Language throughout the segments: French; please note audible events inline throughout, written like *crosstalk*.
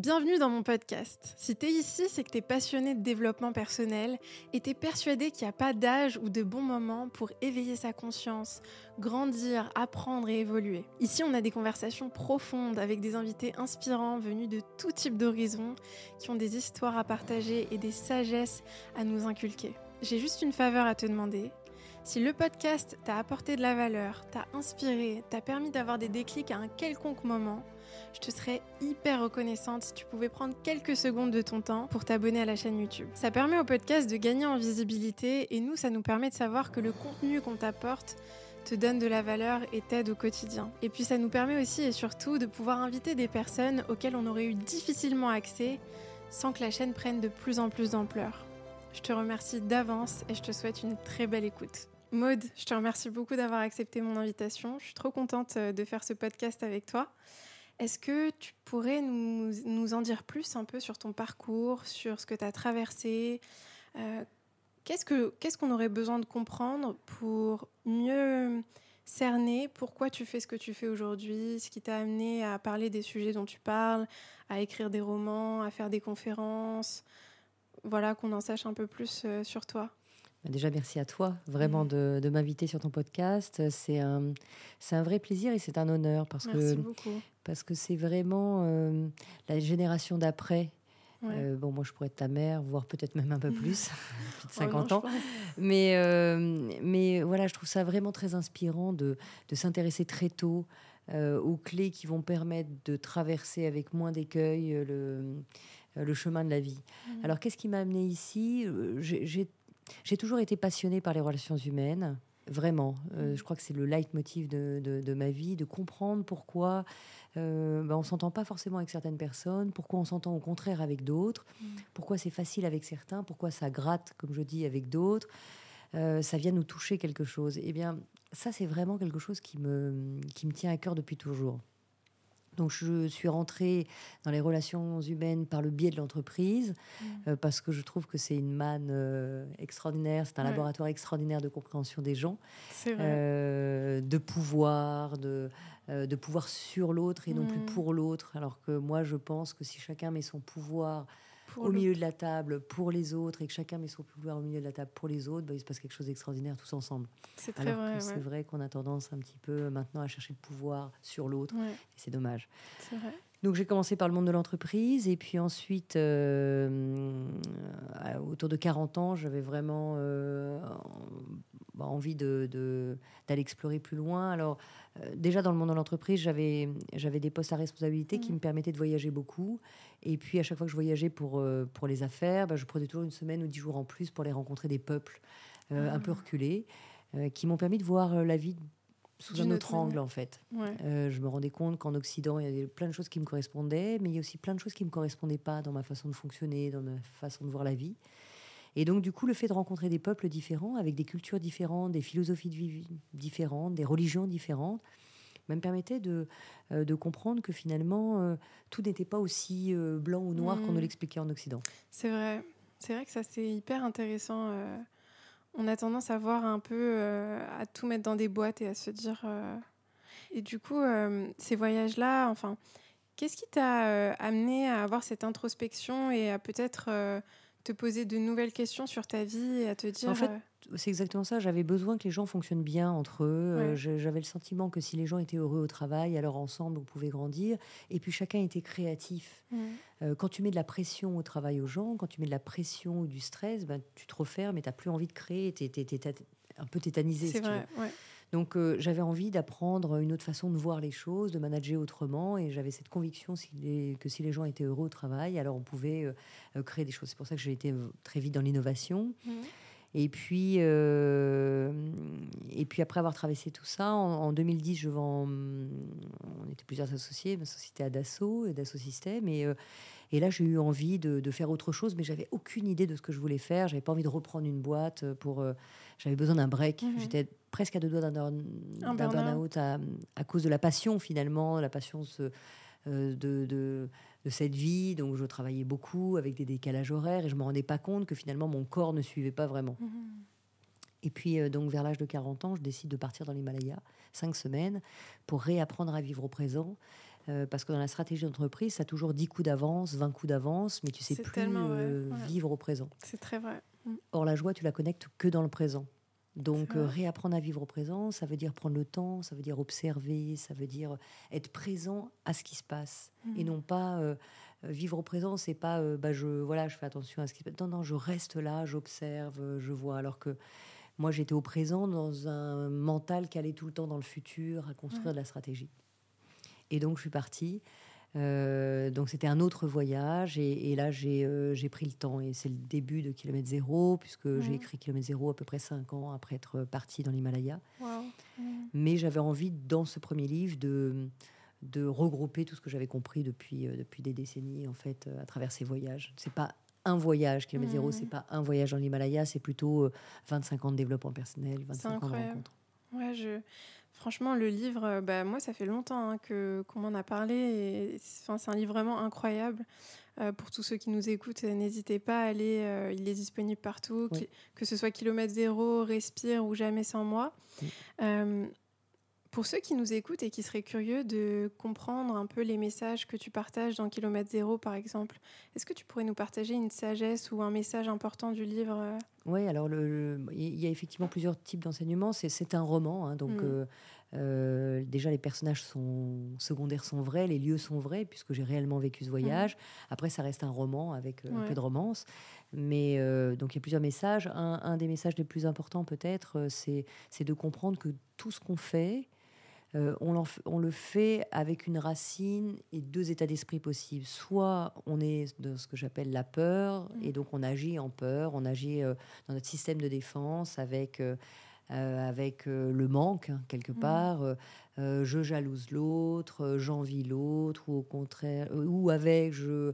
Bienvenue dans mon podcast. Si t'es ici, c'est que t'es passionné de développement personnel et t'es persuadé qu'il n'y a pas d'âge ou de bon moment pour éveiller sa conscience, grandir, apprendre et évoluer. Ici, on a des conversations profondes avec des invités inspirants venus de tout type d'horizons qui ont des histoires à partager et des sagesses à nous inculquer. J'ai juste une faveur à te demander. Si le podcast t'a apporté de la valeur, t'a inspiré, t'a permis d'avoir des déclics à un quelconque moment, je te serais hyper reconnaissante si tu pouvais prendre quelques secondes de ton temps pour t'abonner à la chaîne YouTube. Ça permet au podcast de gagner en visibilité et nous, ça nous permet de savoir que le contenu qu'on t'apporte te donne de la valeur et t'aide au quotidien. Et puis ça nous permet aussi et surtout de pouvoir inviter des personnes auxquelles on aurait eu difficilement accès sans que la chaîne prenne de plus en plus d'ampleur. Je te remercie d'avance et je te souhaite une très belle écoute. Maude, je te remercie beaucoup d'avoir accepté mon invitation. Je suis trop contente euh, de faire ce podcast avec toi. Est-ce que tu pourrais nous, nous, en dire plus un peu sur ton parcours, sur ce que tu as traversé euh, Qu'est-ce qu'on aurait besoin de comprendre pour mieux cerner pourquoi tu fais ce que tu fais aujourd'hui, ce qui t'a amené à parler des sujets dont tu parles, à écrire des romans, à faire des conférences? Voilà, qu'on en sache un peu plus euh, sur toi. Bah, déjà, merci à toi vraiment mm. de, m'inviter sur ton podcast. C'est un, un vrai plaisir et c'est un honneur parce merci que beaucoup. Parce que c'est vraiment euh, la génération d'après. Euh, bon, moi, je pourrais être ta mère, voire peut-être même un peu *laughs* plus, *laughs* plus de 50 ans. Mais, euh, mais voilà, je trouve ça vraiment très inspirant de, de s'intéresser très tôt aux clés qui vont permettre de traverser avec moins d'écueils le, le chemin de la vie. Mm. Alors, qu'est-ce qui m'a amené ici? J'ai toujours été passionnée par les relations humaines. Vraiment, euh, je crois que c'est le leitmotiv de, de, ma vie, de comprendre pourquoi euh, bah, on s'entend pas forcément avec certaines personnes, pourquoi on s'entend au contraire avec d'autres, mm. pourquoi c'est facile avec certains, pourquoi ça gratte, comme je dis, avec d'autres? Euh, ça vient nous toucher quelque chose. Eh bien, ça, c'est vraiment quelque chose qui me, qui me tient à cœur depuis toujours. Donc je suis rentrée dans les relations humaines par le biais de l'entreprise mmh. euh, parce que je trouve que c'est une manne euh, extraordinaire, c'est un laboratoire extraordinaire de compréhension des gens, euh, de pouvoir, de, de pouvoir sur l'autre et non plus mmh. pour l'autre. Alors que moi je pense que si chacun met son pouvoir au milieu de la table pour les autres et que chacun met son pouvoir au milieu de la table pour les autres, bah, il se passe quelque chose d'extraordinaire tous ensemble. C'est très vrai. C'est vrai qu'on a tendance un petit peu maintenant à chercher le pouvoir sur l'autre. Et c'est dommage. C'est vrai. Donc j'ai commencé par le monde de l'entreprise et puis ensuite, euh, autour de 40 ans, j'avais vraiment euh, bah, envie d'aller de, d'aller explorer plus loin. Alors euh, déjà dans le monde de l'entreprise, j'avais des postes à responsabilité qui mmh. me permettaient de voyager beaucoup. Et puis à chaque fois que je voyageais pour, pour les affaires, bah, je prenais toujours une semaine ou dix jours en plus pour aller rencontrer des peuples un peu ah. reculés, qui m'ont permis de voir la vie sous un autre angle en fait. Euh, je me rendais compte qu'en Occident, il y avait plein de choses qui me correspondaient, mais il y a aussi plein de choses qui ne me correspondaient pas dans ma façon de fonctionner, dans ma façon de voir la vie. Et donc, du coup, le fait de rencontrer des peuples différents, avec des cultures différentes, des philosophies de vie différentes, des religions différentes, me permettait de, euh, de comprendre que finalement, euh, tout n'était pas aussi blanc ou noir qu'on nous mmh. l'expliquait en Occident. C'est vrai. C'est vrai que ça, c'est hyper intéressant on a tendance à voir un peu, euh, à tout mettre dans des boîtes et à se dire. Euh, et du coup, euh, ces voyages-là, enfin, qu'est-ce qui t'a amené à avoir cette introspection et à peut-être te poser de nouvelles questions sur ta vie et à te dire. En fait, c'est exactement ça. J'avais besoin que les gens fonctionnent bien entre eux. J'avais le sentiment que si les gens étaient heureux au travail, alors ensemble, on pouvait grandir. Et puis chacun était créatif. Mmh. quand tu mets de la pression au travail aux gens, quand tu mets de la pression ou du stress, ben, tu te refermes et tu n'as plus envie de créer. Tu es, un peu tétanisé. Vrai, Donc j'avais envie d'apprendre une autre façon de voir les choses, de manager autrement, et j'avais cette conviction que si les gens étaient heureux au travail, alors on pouvait créer des choses. C'est pour ça que j'ai été très vite dans l'innovation. Mmh. Et puis, euh, et puis après avoir traversé tout ça, en, 2010, je vends, on était plusieurs associés, ma société à Dassault et Dassault Systèmes, et, euh, et là j'ai eu envie de, de, faire autre chose, mais j'avais aucune idée de ce que je voulais faire. J'avais pas envie de reprendre une boîte pour, euh, j'avais besoin d'un break. Mhm. J'étais presque à deux doigts d'un burn-out à, à, cause de la passion finalement, la passion de, de, de de cette vie. Donc je travaillais beaucoup avec des décalages horaires et je me rendais pas compte que finalement mon corps ne suivait pas vraiment. Mhm. Et puis, euh, donc, vers l'âge de 40 ans, je décide de partir dans l'Himalaya, cinq semaines, pour réapprendre à vivre au présent, parce que dans la stratégie d'entreprise, ça a toujours 10 coups d'avance, 20 coups d'avance, mais tu sais plus vivre au présent. C'est très vrai. Mm. Or, la joie, tu la connectes que dans le présent. Donc, réapprendre à vivre au présent, ça veut dire prendre le temps, ça veut dire observer, ça veut dire être présent à ce qui se passe. Et mm. non pas euh, vivre au présent, c'est pas euh, bah, je voilà, je fais attention à ce qui Non, non, je reste là, j'observe, euh, je vois. Alors que moi, j'étais au présent dans un mental qui allait tout le temps dans le futur, à construire de la stratégie. Et donc, je suis partie. Donc c'était un autre voyage et, là j'ai pris le temps et c'est le début de Kilomètre Zéro puisque j'ai écrit Kilomètre Zéro à peu près cinq ans après être partie dans l'Himalaya. Mais j'avais envie dans ce premier livre de de regrouper tout ce que j'avais compris depuis, euh, depuis des décennies, en fait, euh, à travers ces voyages. C'est pas un voyage, kilomètre zéro, c'est mmh. pas un voyage dans l'Himalaya, c'est plutôt 25 euh, ans de développement personnel, 25 ans de rencontre. Ouais, je... Franchement, le livre, bah, moi, ça fait longtemps hein, que qu'on m'en a parlé. Enfin, c'est un livre vraiment incroyable. pour tous ceux qui nous écoutent, n'hésitez pas à aller. il est disponible partout, que ce soit Kilomètre Zéro, Respire ou Jamais sans moi. Pour ceux qui nous écoutent et qui seraient curieux de comprendre un peu les messages que tu partages dans Kilomètre Zéro, par exemple, est-ce que tu pourrais nous partager une sagesse ou un message important du livre euh? Oui, alors il y a effectivement plusieurs types d'enseignements. C'est un roman, hein, donc mm. euh, euh, déjà les personnages sont secondaires sont vrais, les lieux sont vrais puisque j'ai réellement vécu ce voyage. Mm. Après, ça reste un roman avec un peu de romance. Mais donc il y a plusieurs messages. Un, un, des messages les plus importants peut-être, c'est de comprendre que tout ce qu'on fait, euh, on, le fait avec une racine et deux états d'esprit possibles. Soit on est dans ce que j'appelle la peur, mmh. et donc on agit en peur, on agit euh, dans notre système de défense avec, euh, avec le manque, hein, quelque mmh. part. je jalouse l'autre, j'envie l'autre, ou au contraire, ou avec je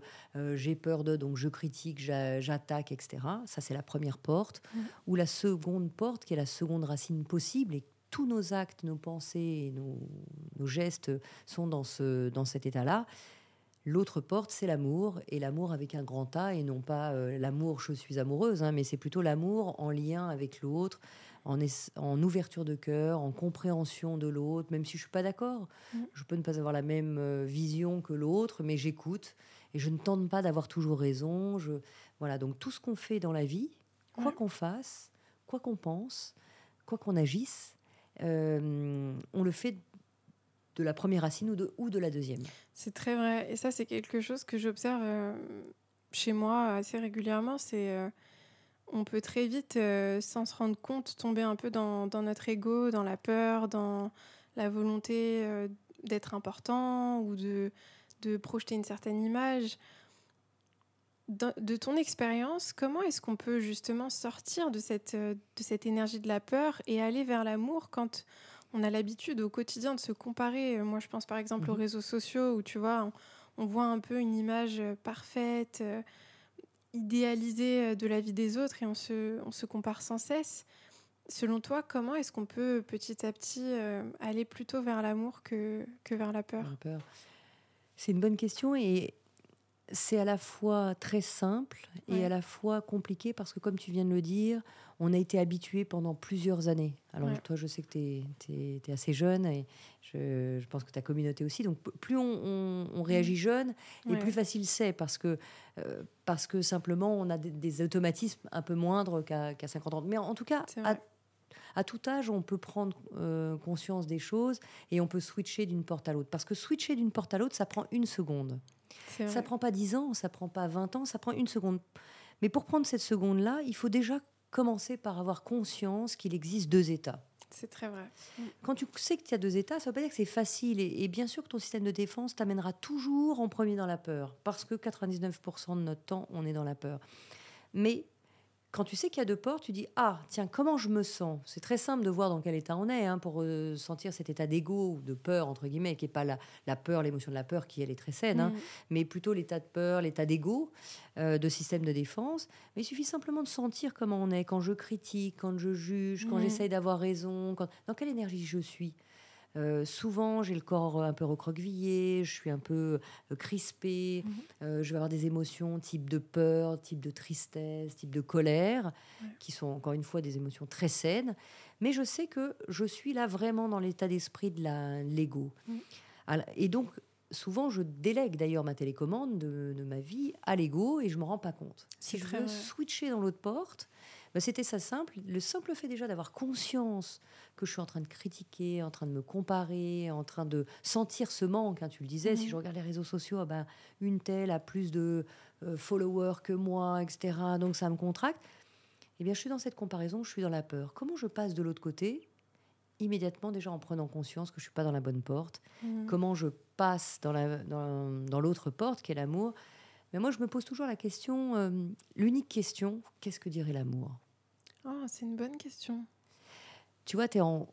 j'ai peur de, donc je critique, j'attaque, etc. Ça, c'est la première porte. Mmh. Ou la seconde porte, qui est la seconde racine possible, et tous nos actes, nos pensées, nos, nos gestes sont dans, ce, dans cet état-là. L'autre porte, c'est l'amour, et l'amour avec un grand A, et non pas euh, l'amour, je suis amoureuse, hein, mais c'est plutôt l'amour en lien avec l'autre, en, en, ouverture de cœur, en compréhension de l'autre, même si je suis pas d'accord. Mm. Je peux ne pas avoir la même euh, vision que l'autre, mais j'écoute, et je ne tente pas d'avoir toujours raison. Je, voilà, donc tout ce qu'on fait dans la vie, quoi qu'on fasse, quoi qu'on pense, quoi qu'on agisse, on le fait de la première racine ou de, ou de la deuxième. C'est très vrai. Et ça, c'est quelque chose que j'observe euh, chez moi assez régulièrement. C'est euh, on peut très vite, sans se rendre compte, tomber un peu dans, notre ego, dans la peur, dans la volonté d'être important ou de, de projeter une certaine image de ton expérience, comment est-ce qu'on peut justement sortir de cette, euh, de cette énergie de la peur et aller vers l'amour quand on a l'habitude au quotidien de se comparer? Moi, je pense par exemple aux mhm. réseaux sociaux où tu vois, on, voit un peu une image euh, parfaite, euh, idéalisée de la vie des autres et on se, on se compare sans cesse. Selon toi, comment est-ce qu'on peut petit à petit aller plutôt vers l'amour que, que vers la peur? peur. C'est une bonne question et c'est à la fois très simple et à la fois compliqué parce que, comme tu viens de le dire, on a été habitué pendant plusieurs années. Alors, toi, je sais que tu es, assez jeune et je, pense que ta communauté aussi. Donc, plus on, réagit mm. jeune et plus facile c'est parce que, euh, parce que simplement, on a des, automatismes un peu moindres qu'à 50 ans. Mais en, tout cas, à, tout âge, on peut prendre euh, conscience des choses et on peut switcher d'une porte à l'autre. Parce que switcher d'une porte à l'autre, ça prend une seconde. Ça prend pas 10 ans, ça prend pas 20 ans, ça prend une seconde. Mais pour prendre cette seconde-là, il faut déjà commencer par avoir conscience qu'il existe deux états. C'est très vrai. Quand tu sais qu'il y a deux états, ça veut pas dire que c'est facile. Et, bien sûr que ton système de défense t'amènera toujours en premier dans la peur. Parce que 99% de notre temps, on est dans la peur. Mais quand tu sais qu'il y a deux portes, tu dis Ah, tiens, comment je me sens? C'est très simple de voir dans quel état on est hein, pour euh, sentir cet état d'ego ou de peur, entre guillemets, qui n'est pas la, la peur, l'émotion de la peur, qui elle est très saine, hein, mm. mais plutôt l'état de peur, l'état d'ego, euh, de système de défense. Mais il suffit simplement de sentir comment on est quand je critique, quand je juge, quand mm. j'essaye d'avoir raison, quand... dans quelle énergie je suis. Euh, souvent, j'ai le corps un peu recroquevillé, je suis un peu euh, crispée, mhm. euh, je vais avoir des émotions type de peur, type de tristesse, type de colère, qui sont encore une fois des émotions très saines. Mais je sais que je suis là vraiment dans l'état d'esprit de l'ego. Mhm. Et donc, souvent, je délègue d'ailleurs ma télécommande de, ma vie à l'ego et je ne me rends pas compte. Si je veux switcher dans l'autre porte, bah, c'était ça simple. Le simple fait déjà d'avoir conscience que je suis en train de critiquer, en train de me comparer, en train de sentir ce manque. Hein, tu le disais, si mhm. je regarde les réseaux sociaux, ah ben, une telle a plus de euh, followers que moi, etc. Donc ça me contracte. Eh bien, je suis dans cette comparaison, je suis dans la peur. Comment je passe de l'autre côté? Immédiatement déjà en prenant conscience que je suis pas dans la bonne porte. Mhm. Comment je passe dans l'autre dans, dans porte qui est l'amour? Mais moi, je me pose toujours la question, euh, l'unique question, qu'est-ce que dirait l'amour? Oh, C'est une bonne question. Tu vois, tu es en,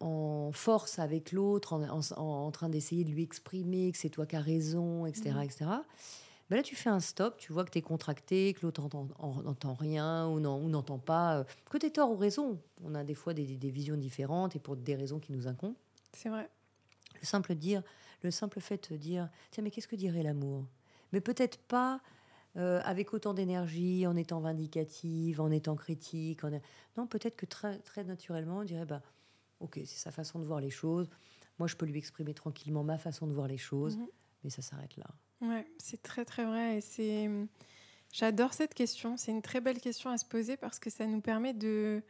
en, force avec l'autre, en, en, train d'essayer de lui exprimer que c'est toi qui as raison, etc. Mhm. etc. Ben là, tu fais un stop, tu vois que tu es contracté, que l'autre n'entend rien ou n'entend pas, euh, que tu es tort ou raison. On a des fois des, des, visions différentes et pour des raisons qui nous incombent. C'est vrai. Le simple, dire, le simple fait de dire Tiens, mais qu'est-ce que dirait l'amour? Mais peut-être pas euh, avec autant d'énergie, en étant vindicative, en étant critique. Non, peut-être que très, très naturellement, on dirait bah, Ok, c'est sa façon de voir les choses. Moi, je peux lui exprimer tranquillement ma façon de voir les choses, mhm. mais ça s'arrête là. Ouais, c'est très très vrai et c'est j'adore cette question, c'est une très belle question à se poser parce que ça nous permet de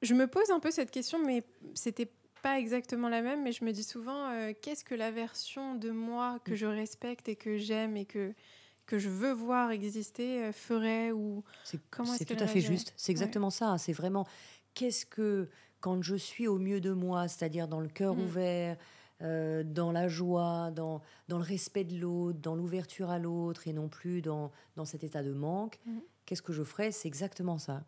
Je me pose un peu cette question mais c'était pas exactement la même mais je me dis souvent euh, qu'est-ce que la version de moi que mm. je respecte et que j'aime et que que je veux voir exister euh, ferait ou comment est-ce C'est tout à fait juste, c'est exactement ça, c'est vraiment qu'est-ce que quand je suis au mieux de moi, c'est-à-dire dans le cœur mm. ouvert, euh, dans la joie, dans, dans le respect de l'autre, dans l'ouverture à l'autre et non plus dans, dans cet état de manque, mhm. qu'est-ce que je ferais? C'est exactement ça.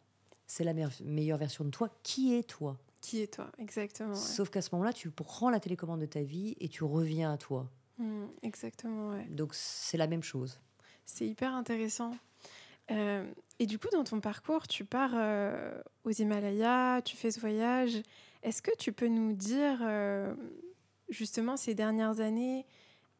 C'est la meilleure version de toi. Qui est toi? Qui est toi, exactement. Sauf qu'à ce moment-là, tu prends la télécommande de ta vie et tu reviens à toi. Mhm, exactement, ouais. Donc c'est la même chose. C'est hyper intéressant. Euh, et du coup, dans ton parcours, tu pars euh, aux Himalayas, tu fais ce voyage. Est-ce que tu peux nous dire justement ces dernières années,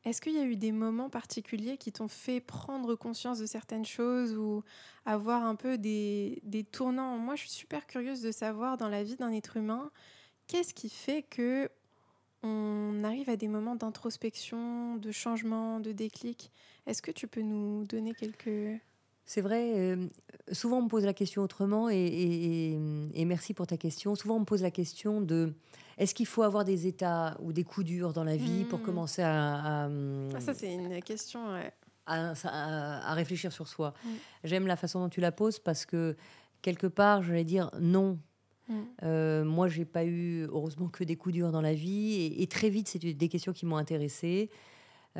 est-ce qu'il y a eu des moments particuliers qui t'ont fait prendre conscience de certaines choses ou avoir un peu des, des, tournants? Moi, je suis super curieuse de savoir dans la vie d'un être humain, qu'est-ce qui fait que on arrive à des moments d'introspection, de changement, de déclic? Est-ce que tu peux nous donner quelques... C'est vrai, euh, souvent on me pose la question autrement et, et, et, merci pour ta question. Souvent on me pose la question de est-ce qu'il faut avoir des états ou des coups durs dans la vie pour hmm. commencer à... Ah, ça, c'est une question. À, réfléchir sur soi. Hmm. J'aime la façon dont tu la poses parce que quelque part, j'allais dire non. Hmm. Euh, moi, j'ai pas eu, heureusement, que des coups durs dans la vie. Et, très vite, c'est des questions qui m'ont intéressée.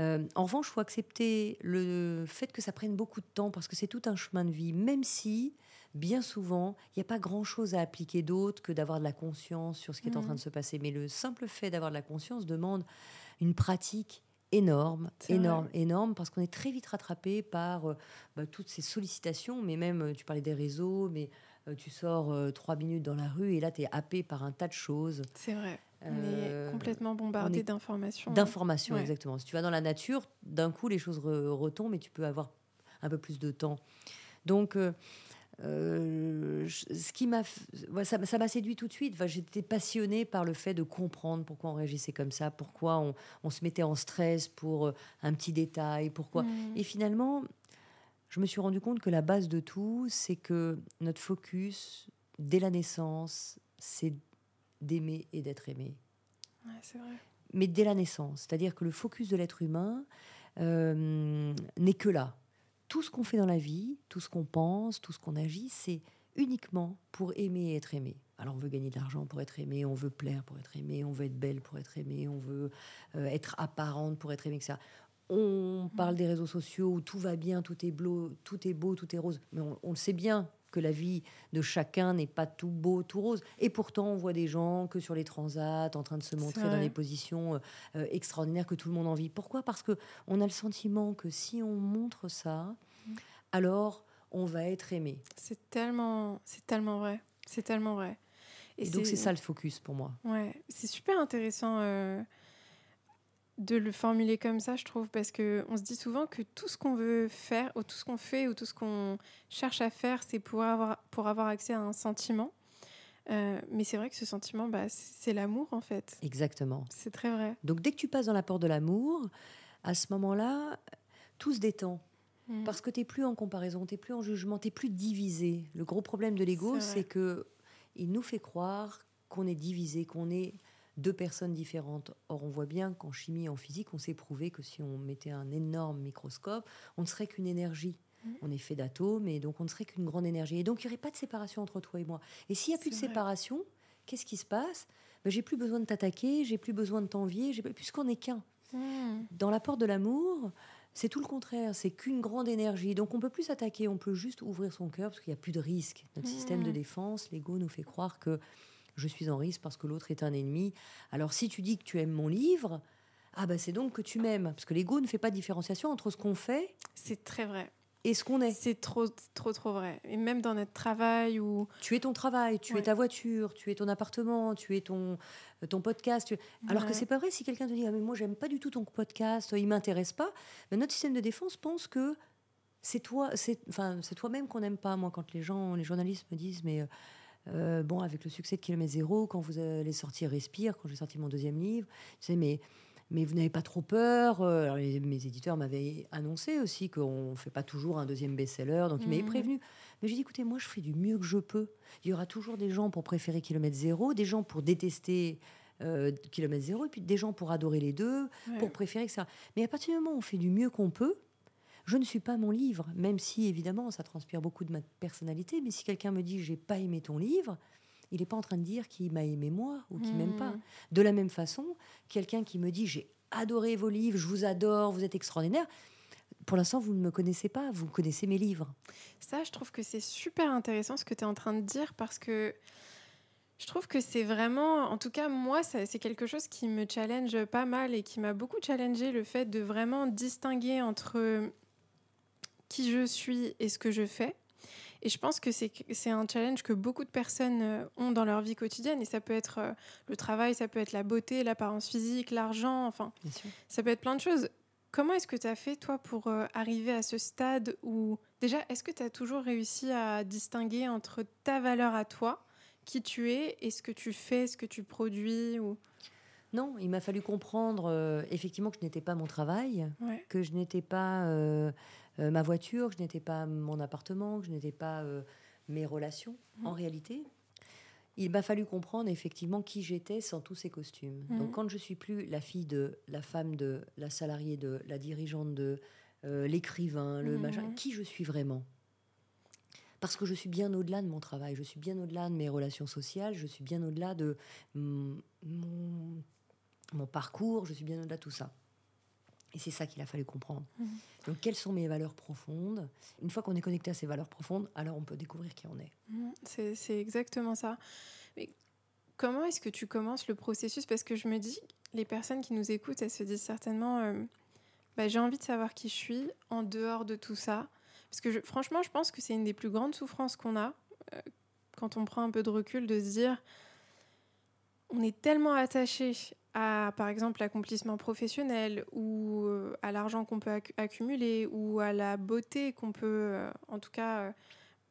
Euh, en revanche, il faut accepter le fait que ça prenne beaucoup de temps parce que c'est tout un chemin de vie, même si bien souvent, il n'y a pas grand-chose à appliquer d'autre que d'avoir de la conscience sur ce qui est en train de mmh. se passer. Mais le simple fait d'avoir de la conscience demande une pratique énorme, énorme, énorme, parce qu'on est très vite rattrapé par euh, bah, toutes ces sollicitations, mais même, euh, tu parlais des réseaux, mais euh, tu sors trois minutes dans la rue et là, tu es happé par un tas de choses. C'est vrai. On est complètement bombardé d'informations. D'informations, exactement. Si tu vas dans la nature, d'un coup, les choses retombent et tu peux avoir un peu plus de temps. Donc, euh, ce qui m'a, ça, m'a séduit tout de suite. Enfin, J'étais passionnée par le fait de comprendre pourquoi on réagissait comme ça, pourquoi on, on se mettait en stress pour euh, un petit détail, pourquoi. Mmh. Et finalement, je me suis rendu compte que la base de tout, c'est que notre focus, dès la naissance, c'est d'aimer et d'être aimé. c'est vrai. Mais dès la naissance, c'est-à-dire que le focus de l'être humain euh, n'est que là tout ce qu'on fait dans la vie, tout ce qu'on pense, tout ce qu'on agit, c'est uniquement pour aimer et être aimé. Alors on veut gagner de l'argent pour être aimé, on veut plaire pour être aimé, on veut être belle pour être aimé, on veut euh, être apparente pour être aimé, etc. On parle des réseaux sociaux où tout va bien, tout est beau, tout est beau, tout est rose. Mais on, le sait bien que la vie de chacun n'est pas tout beau, tout rose. Et pourtant, on voit des gens que sur les transats, en train de se montrer dans des positions euh, euh, extraordinaires que tout le monde en vit. Pourquoi? Parce que on a le sentiment que si on montre ça, mm. alors on va être aimé. C'est tellement, c'est tellement vrai. C'est tellement vrai. Et, donc c'est ça le focus pour moi. Ouais, c'est super intéressant. Euh, de le formuler comme ça, je trouve, parce que on se dit souvent que tout ce qu'on veut faire, ou tout ce qu'on fait, ou tout ce qu'on cherche à faire, c'est pour avoir, pour avoir accès à un sentiment. Euh, mais c'est vrai que ce sentiment, bah, c'est l'amour en fait. Exactement. C'est très vrai. Donc dès que tu passes dans la porte de l'amour, à ce moment-là, tout se détend. Mm. Parce que tu n'es plus en comparaison, tu n'es plus en jugement, tu n'es plus divisé. Le gros problème de l'ego, c'est que il nous fait croire qu'on est divisé, qu'on est deux personnes différentes. Or, on voit bien qu'en chimie et en physique, on s'est prouvé que si on mettait un énorme microscope, on ne serait qu'une énergie. Mm. On est fait d'atomes et donc on ne serait qu'une grande énergie. Et donc il n'y aurait pas de séparation entre toi et moi. Et s'il n'y a plus de séparation, qu'est-ce qui se passe? Ben, J'ai plus besoin de t'attaquer, j'ai plus besoin de t'envier, puisqu'on n'est qu'un. Mm. Dans l'apport de l'amour, c'est tout le contraire, c'est qu'une grande énergie. Donc on peut plus s'attaquer, on peut juste ouvrir son cœur parce qu'il n'y a plus de risque. Notre système de mm. défense, l'ego nous fait croire que je suis en risque parce que l'autre est un ennemi. Alors si tu dis que tu aimes mon livre, ah ben c'est donc que tu m'aimes parce que l'ego ne fait pas de différenciation entre ce qu'on fait. C'est très vrai et ce qu'on est. C'est trop, trop, trop vrai. Et même dans notre travail ou... Tu es ton travail, tu es ta voiture, tu es ton appartement, tu es ton, ton podcast. Alors que c'est pas vrai si quelqu'un te dit ah, mais moi j'aime pas du tout ton podcast, il m'intéresse pas. Mais notre système de défense pense que c'est toi, c'est enfin c'est toi-même qu'on n'aime pas. Moi quand les gens, les journalistes me disent mais euh, bon avec le succès de Kilomètre Zéro, quand vous allez sortir Respire, quand j'ai sorti mon deuxième livre, tu sais mais mais vous n'avez pas trop peur. Euh, mes éditeurs m'avaient annoncé aussi qu'on ne fait pas toujours un deuxième best-seller, donc ils m'avaient mmh. prévenu. Mais j'ai dit, écoutez, moi, je fais du mieux que je peux. Il y aura toujours des gens pour préférer Kilomètre Zéro, des gens pour détester euh, Kilomètre Zéro, et puis des gens pour adorer les deux, pour préférer que ça. Mais à partir du moment où on fait du mieux qu'on peut, je ne suis pas mon livre, même si évidemment ça transpire beaucoup de ma personnalité. Mais si quelqu'un me dit j'ai pas aimé ton livre, il n'est pas en train de dire qu'il m'a aimé moi ou qu'il m'aime pas. Mmh. De la même façon, quelqu'un qui me dit j'ai adoré vos livres, je vous adore, vous êtes extraordinaire. Pour l'instant, vous ne me connaissez pas, vous connaissez mes livres. Ça, je trouve que c'est super intéressant ce que tu es en train de dire parce que je trouve que c'est vraiment, en tout cas moi, c'est quelque chose qui me challenge pas mal et qui m'a beaucoup challengé le fait de vraiment distinguer entre qui je suis et ce que je fais. Et je pense que c'est un challenge que beaucoup de personnes euh, ont dans leur vie quotidienne. Et ça peut être euh, le travail, ça peut être la beauté, l'apparence physique, l'argent, enfin, ça peut être plein de choses. Comment est-ce que tu as fait, toi, pour euh, arriver à ce stade où, déjà, est-ce que tu as toujours réussi à distinguer entre ta valeur à toi, qui tu es, et ce que tu fais, ce que tu produis ou... Non, il m'a fallu comprendre effectivement que je n'étais pas mon travail, que je n'étais pas euh, ma voiture, que je n'étais pas mon appartement, que je n'étais pas euh, mes relations. Mmh. En réalité, il m'a fallu comprendre effectivement qui j'étais sans tous ces costumes. Mmh. Donc quand je suis plus la fille de, la femme de, la salariée de, la dirigeante de, euh, l'écrivain, le mmh. qui je suis vraiment? Parce que je suis bien au-delà de mon travail, je suis bien au-delà de mes relations sociales, je suis bien au-delà de mon, mon, parcours, je suis bien au-delà de tout ça. Et c'est ça qu'il a fallu comprendre. Mhm. Donc, quelles sont mes valeurs profondes? Une fois qu'on est connecté à ces valeurs profondes, alors on peut découvrir qui on est. Mhm. C'est exactement ça. Mais comment est-ce que tu commences le processus? Parce que je me dis, les personnes qui nous écoutent, elles se disent certainement euh, bah, j'ai envie de savoir qui je suis en dehors de tout ça. Parce que franchement, je pense que c'est une des plus grandes souffrances qu'on a euh, quand on prend un peu de recul, de se dire on est tellement attaché à, par exemple, l'accomplissement professionnel ou euh, à l'argent qu'on peut accumuler ou à la beauté qu'on peut, euh, en tout cas, euh,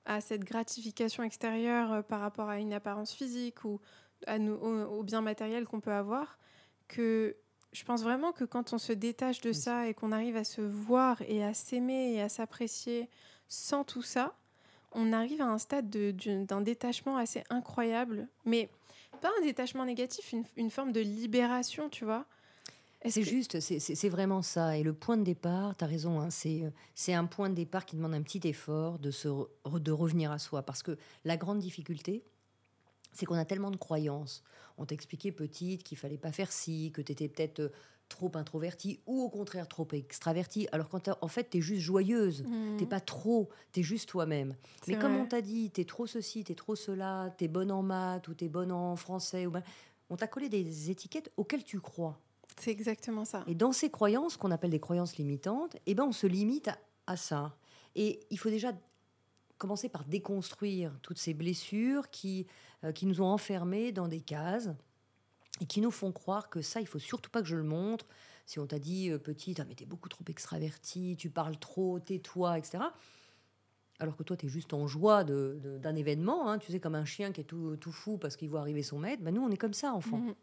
à cette gratification extérieure par rapport à une apparence physique ou à nous, au, bien matériel qu'on peut avoir, que je pense vraiment que quand on se détache de ça et qu'on arrive à se voir et à s'aimer et à s'apprécier sans tout ça, on arrive à un stade d'un détachement assez incroyable. Mais pas un détachement négatif, une, forme de libération, tu vois. C'est juste, c'est vraiment ça. Et le point de départ, tu as raison, hein, c'est un point de départ qui demande un petit effort de, se, de revenir à soi. Parce que la grande difficulté, c'est qu'on a tellement de croyances. On t'expliquait petite qu'il fallait pas faire ci, que tu étais peut-être trop introvertie ou au contraire trop extravertie. Alors qu'en en fait, tu es juste joyeuse. Mmh. T'es pas trop, tu es juste toi-même. Mais comme on t'a dit, tu es trop ceci, tu es trop cela, tu es bonne en maths ou tu es bonne en français, ou ben, on t'a collé des étiquettes auxquelles tu crois. C'est exactement ça. Et dans ces croyances, qu'on appelle des croyances limitantes, eh ben, on se limite à, ça. Et il faut déjà commencer par déconstruire toutes ces blessures qui, euh, qui nous ont enfermés dans des cases et qui nous font croire que ça, il faut surtout pas que je le montre. Si on t'a dit, euh, petite, ah, mais t'es beaucoup trop extravertie, tu parles trop, tais-toi, etc. alors que toi, tu es juste en joie d'un événement, hein, tu sais, comme un chien qui est tout, tout fou parce qu'il voit arriver son maître. Ben nous, on est comme ça, enfant. Mhm.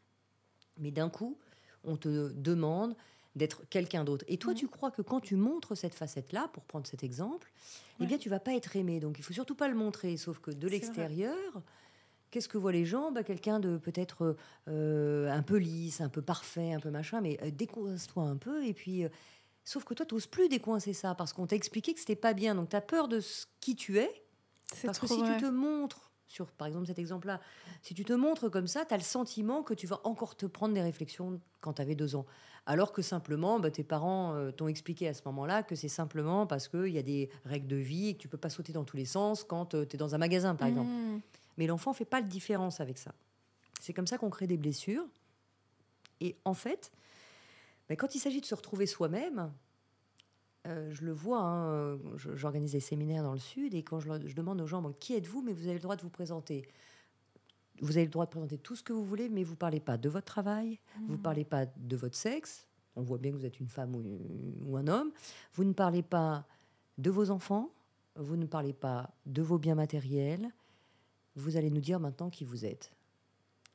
Mais d'un coup, on te demande d'être quelqu'un d'autre. Et toi, mhm. tu crois que quand tu montres cette facette-là, pour prendre cet exemple, eh bien, tu vas pas être aimé. Donc, il faut surtout pas le montrer. Sauf que de l'extérieur, qu'est-ce que voient les gens? Bah, Quelqu'un de peut-être euh, un peu lisse, un peu parfait, un peu machin, mais euh, décoince-toi un peu. Et puis, euh, sauf que toi, tu n'oses plus décoincer ça parce qu'on t'a expliqué que c'était pas bien. Donc, tu as peur de ce qui tu es. Parce que si tu te montres sur, par exemple, cet exemple-là, si tu te montres comme ça, tu as le sentiment que tu vas encore te prendre des réflexions quand tu avais deux ans. Alors que simplement, bah, tes parents euh, t'ont expliqué à ce moment-là que c'est simplement parce qu'il y a des règles de vie et que tu peux pas sauter dans tous les sens quand euh, tu es dans un magasin, par exemple. Mais l'enfant fait pas de différence avec ça. C'est comme ça qu'on crée des blessures. Et en fait, bah, quand il s'agit de se retrouver soi-même, euh, je le vois, hein, j'organise des séminaires dans le Sud et quand je, demande aux gens qui êtes-vous, mais vous avez le droit de vous présenter. Vous avez le droit de présenter tout ce que vous voulez, mais vous ne parlez pas de votre travail, vous ne mmh. parlez pas de votre sexe. On voit bien que vous êtes une femme ou, un homme. Vous ne parlez pas de vos enfants, vous ne parlez pas de vos biens matériels. Vous allez nous dire maintenant qui vous êtes.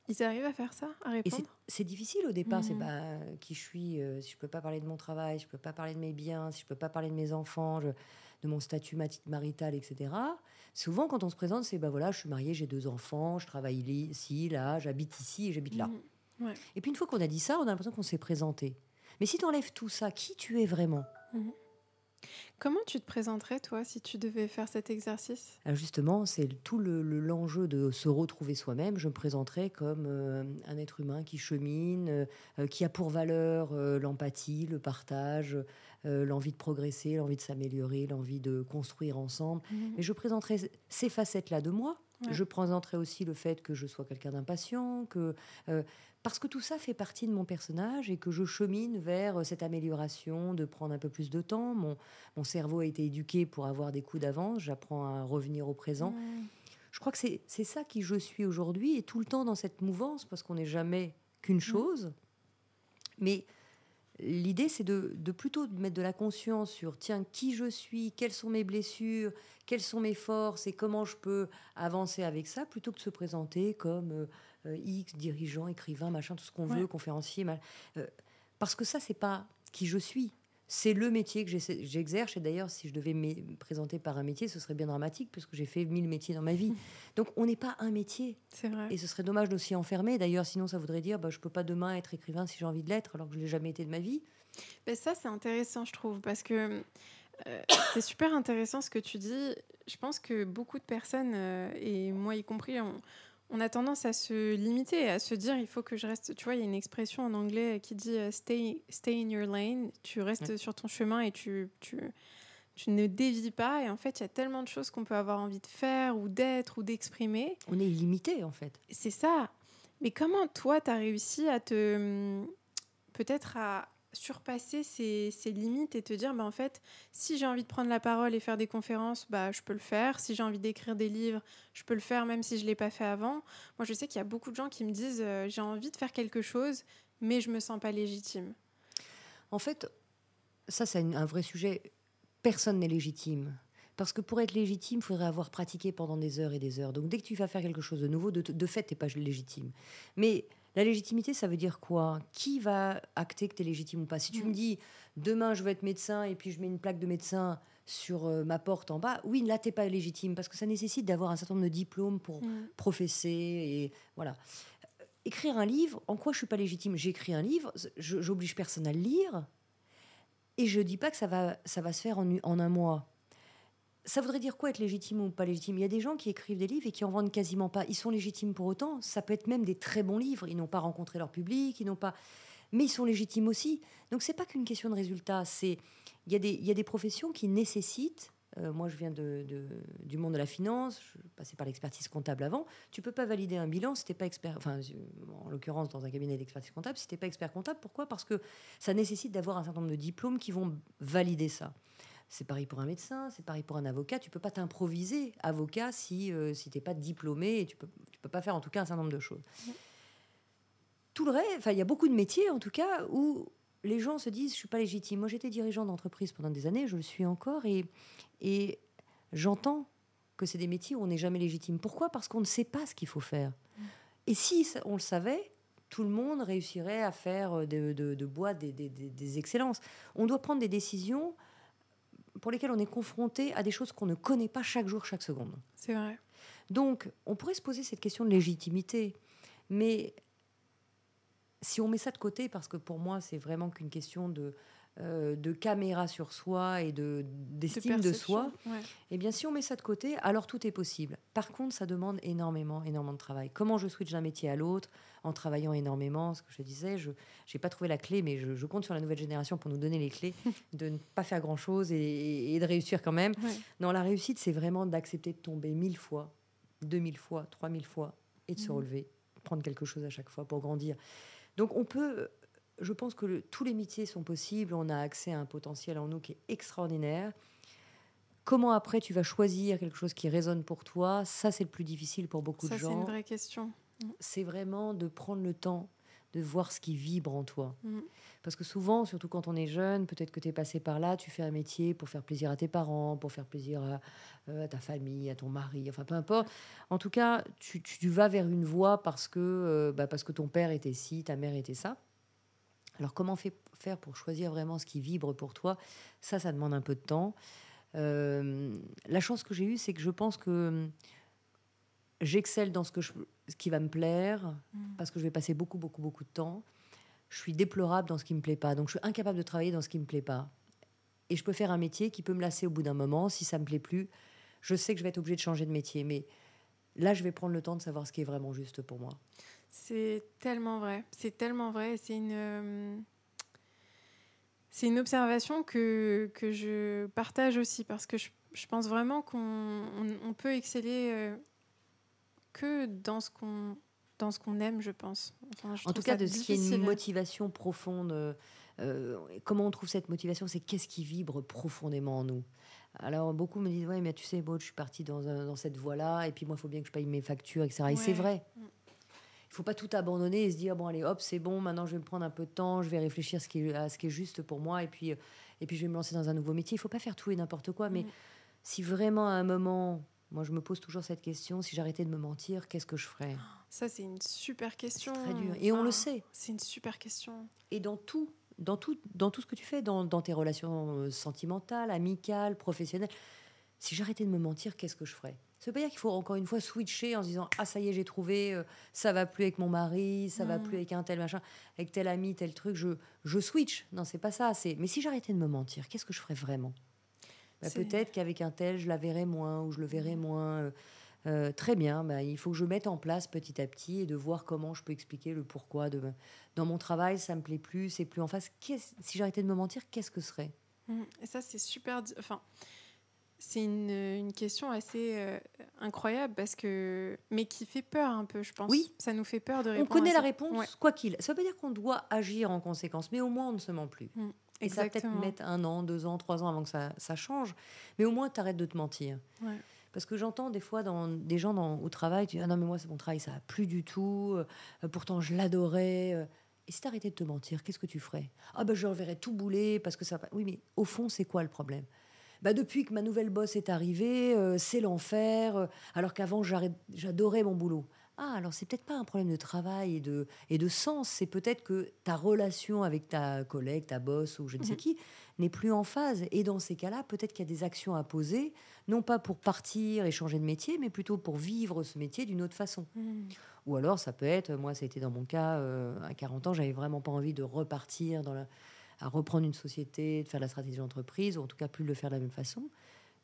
Ils arrivent à faire ça, à répondre? C'est difficile au départ. C'est pas mmh. bah, qui je suis. Euh, si je peux pas parler de mon travail, je peux pas parler de mes biens, si je peux pas parler de mes enfants, de mon statut marital, etc. Souvent, quand on se présente, c'est bah voilà, je suis mariée, j'ai deux enfants, je travaille ici, là, j'habite ici et j'habite là. Mmh. Et puis une fois qu'on a dit ça, on a l'impression qu'on s'est présenté. Mais si tu enlèves tout ça, qui tu es vraiment? Mmh. Comment tu te présenterais, toi, si tu devais faire cet exercice? Justement, c'est tout l'enjeu de se retrouver soi-même. Je me présenterais comme euh, un être humain qui chemine, euh, qui a pour valeur euh, l'empathie, le partage, l'envie de progresser, l'envie de s'améliorer, l'envie de construire ensemble. Mmh. Mais je présenterais ces facettes-là de moi. Je présenterai aussi le fait que je sois quelqu'un d'impatient, que parce que tout ça fait partie de mon personnage et que je chemine vers euh, cette amélioration, de prendre un peu plus de temps. Mon, mon cerveau a été éduqué pour avoir des coups d'avance, j'apprends à revenir au présent. Je crois que c'est ça qui je suis aujourd'hui et tout le temps dans cette mouvance, parce qu'on n'est jamais qu'une chose. Mais l'idée, c'est de, de, plutôt mettre de la conscience sur, tiens, qui je suis, quelles sont mes blessures, quelles sont mes forces et comment je peux avancer avec ça, plutôt que de se présenter comme... Euh, X, dirigeant, écrivain, machin, tout ce qu'on veut, conférencier. Euh, parce que ça, c'est pas qui je suis. C'est le métier que j'exerce. Et d'ailleurs, si je devais me présenter par un métier, ce serait bien dramatique parce que j'ai fait mille métiers dans ma vie. *laughs* Donc, on n'est pas un métier. C'est vrai. Et ce serait dommage d'aussi enfermer. D'ailleurs, sinon, ça voudrait dire, bah, je peux pas demain être écrivain si j'ai envie de l'être, alors que je l'ai jamais été de ma vie. Mais ça, c'est intéressant, je trouve, parce que euh, *coughs* c'est super intéressant ce que tu dis. Je pense que beaucoup de personnes, et moi y compris, on, on a tendance à se limiter, à se dire il faut que je reste. Tu vois, il y a une expression en anglais qui dit euh, stay, stay in your lane. Tu restes sur ton chemin et tu, tu, tu ne dévis pas. Et en fait, il y a tellement de choses qu'on peut avoir envie de faire ou d'être ou d'exprimer. On est limité en fait. C'est ça. Mais comment toi, tu as réussi à te. Hum, peut-être à, surpasser ses, limites et te dire, bah, en fait, si j'ai envie de prendre la parole et faire des conférences, bah, je peux le faire. Si j'ai envie d'écrire des livres, je peux le faire, même si je ne l'ai pas fait avant. Moi, je sais qu'il y a beaucoup de gens qui me disent, euh, j'ai envie de faire quelque chose, mais je ne me sens pas légitime. En fait, ça, c'est un vrai sujet. Personne n'est légitime. Parce que pour être légitime, il faudrait avoir pratiqué pendant des heures et des heures. Donc dès que tu vas faire quelque chose de nouveau, de, de fait, tu n'es pas légitime. Mais la légitimité, ça veut dire quoi? Qui va acter que tu es légitime ou pas? Si tu me mm. dis demain je veux être médecin et puis je mets une plaque de médecin sur euh, ma porte en bas, oui, là t'es pas légitime parce que ça nécessite d'avoir un certain nombre de diplômes pour mm. professer et voilà. Écrire un livre, en quoi je suis pas légitime? J'écris un livre, j'oblige personne à le lire et je dis pas que ça va, ça va se faire en, en un mois ça voudrait dire quoi être légitime ou pas légitime? Il y a des gens qui écrivent des livres et qui en vendent quasiment pas. Ils sont légitimes pour autant. Ça peut être même des très bons livres. Ils n'ont pas rencontré leur public, ils n'ont pas, mais ils sont légitimes aussi. Donc c'est pas qu'une question de résultat. C'est il y a des il y a des professions qui nécessitent. Euh, moi, je viens de, du monde de la finance. Je passais par l'expertise comptable avant. Tu peux pas valider un bilan si t'es pas expert. Enfin, en l'occurrence, dans un cabinet d'expertise comptable, si t'es pas expert comptable. Pourquoi? Parce que ça nécessite d'avoir un certain nombre de diplômes qui vont valider ça. C'est pareil pour un médecin, c'est pareil pour un avocat. Tu peux pas t'improviser avocat si, euh, si tu n'es pas diplômé et tu peux, tu peux pas faire en tout cas un certain nombre de choses. Tout le reste, il y a beaucoup de métiers en tout cas où les gens se disent je suis pas légitime. Moi j'étais dirigeant d'entreprise pendant des années, je le suis encore et, et j'entends que c'est des métiers où on n'est jamais légitime. Pourquoi? Parce qu'on ne sait pas ce qu'il faut faire. Mm. Et si on le savait, tout le monde réussirait à faire euh, de, de, bois des, des, des, excellences. On doit prendre des décisions pour lesquelles on est confronté à des choses qu'on ne connaît pas chaque jour, chaque seconde. C'est vrai. Donc, on pourrait se poser cette question de légitimité. Mais si on met ça de côté, parce que pour moi, c'est vraiment qu'une question de, euh, de caméra sur soi et de d'estime de, soi, eh bien, si on met ça de côté, alors tout est possible. Par contre, ça demande énormément, énormément de travail. Comment je switch d'un métier à l'autre en travaillant énormément Ce que je disais, je n'ai pas trouvé la clé, mais je, compte sur la nouvelle génération pour nous donner les clés *laughs* de ne pas faire grand-chose et, de réussir quand même. Non, la réussite, c'est vraiment d'accepter de tomber mille fois, deux mille fois, trois mille fois et de se mmh. relever, prendre quelque chose à chaque fois pour grandir. Donc on peut je pense que tous les métiers sont possibles. On a accès à un potentiel en nous qui est extraordinaire. Comment après tu vas choisir quelque chose qui résonne pour toi? Ça, c'est le plus difficile pour beaucoup de gens. Ça, c'est une vraie question. C'est vraiment de prendre le temps de voir ce qui vibre en toi. Mm. Parce que souvent, surtout quand on est jeune, peut-être que tu es passé par là, tu fais un métier pour faire plaisir à tes parents, pour faire plaisir à, euh, ta famille, à ton mari, enfin peu importe. En tout cas, tu, vas vers une voie parce que, euh, bah, parce que ton père était ci, ta mère était ça. Alors comment faire pour choisir vraiment ce qui vibre pour toi? Ça, ça demande un peu de temps. Euh, la chance que j'ai eue, c'est que je pense que j'excelle dans ce, que ce qui va me plaire, mm. parce que je vais passer beaucoup, beaucoup, beaucoup de temps. Je suis déplorable dans ce qui me plaît pas. Donc je suis incapable de travailler dans ce qui me plaît pas. Et je peux faire un métier qui peut me lasser au bout d'un moment. Si ça me plaît plus, je sais que je vais être obligée de changer de métier. Mais là, je vais prendre le temps de savoir ce qui est vraiment juste pour moi. C'est tellement vrai. C'est tellement vrai. C'est une, euh, c'est une observation que, que je partage aussi parce que je, je pense vraiment qu'on on, peut exceller euh, que dans ce qu'on dans ce qu'on aime, je pense. en tout cas, de ce qui est une motivation profonde. Euh, comment on trouve cette motivation C'est qu'est-ce qui vibre profondément en nous? Alors, beaucoup me disent, ouais, mais tu sais, bon, je suis partie dans, dans cette voie-là, et puis moi, il faut bien que je paye mes factures, etc. Et c'est vrai. Il faut pas tout abandonner et se dire bon allez hop c'est bon maintenant je vais me prendre un peu de temps je vais réfléchir à ce qui est, à ce qui est juste pour moi et puis et puis je vais me lancer dans un nouveau métier. Il faut pas faire tout et n'importe quoi mais mm. si vraiment à un moment moi je me pose toujours cette question si j'arrêtais de me mentir qu'est-ce que je ferais? Ça c'est une super question. Très dur. Et on le sait. c'est une super question. Et dans tout dans tout dans tout ce que tu fais dans, dans tes relations euh, sentimentales amicales professionnelles si j'arrêtais de me mentir qu'est-ce que je ferais? Ça veut pas dire qu'il faut encore une fois switcher en se disant ah ça y est j'ai trouvé euh, ça va plus avec mon mari ça va mm. plus avec un tel machin avec tel ami tel truc je je switch non c'est pas ça c'est mais si j'arrêtais de me mentir qu'est-ce que je ferais vraiment? Bah, peut-être qu'avec un tel je la verrais moins ou je le verrais mm. moins euh, euh, très bien bah, il faut que je mette en place petit à petit et de voir comment je peux expliquer le pourquoi de dans mon travail ça me plaît plus c'est plus en face si j'arrêtais de me mentir qu'est-ce que ce serait? Mm. et ça c'est super enfin c'est une, une, question assez euh, incroyable parce que mais qui fait peur un peu, je pense. Oui, ça nous fait peur de répondre. On connaît la réponse, quoi qu'il. Ça veut pas dire qu'on doit agir en conséquence, mais au moins on ne se ment plus. Mmh, et ça va peut-être mettre un an, deux ans, trois ans avant que ça, ça change, mais au moins tu arrêtes de te mentir. Parce que j'entends des fois dans des gens dans, au travail, tu dis ah non mais moi c'est mon travail, ça a plus du tout. Euh, pourtant je l'adorais. Euh. Et si t'arrêtais de te mentir, qu'est-ce que tu ferais? Ah ben je reverrais tout bouler parce que ça. Oui mais au fond c'est quoi le problème? Bah, depuis que ma nouvelle bosse est arrivée, euh, c'est l'enfer, euh, alors qu'avant j'adorais mon boulot. Ah, alors c'est peut-être pas un problème de travail et de, et de sens, c'est peut-être que ta relation avec ta collègue, ta boss ou je ne sais mhm. qui n'est plus en phase. Et dans ces cas-là, peut-être qu'il y a des actions à poser, non pas pour partir et changer de métier, mais plutôt pour vivre ce métier d'une autre façon. Mhm. Ou alors ça peut être, moi ça a été dans mon cas, euh, à 40 ans, j'avais vraiment pas envie de repartir dans la à reprendre une société, de faire la stratégie d'entreprise, ou en tout cas plus le faire de la même façon.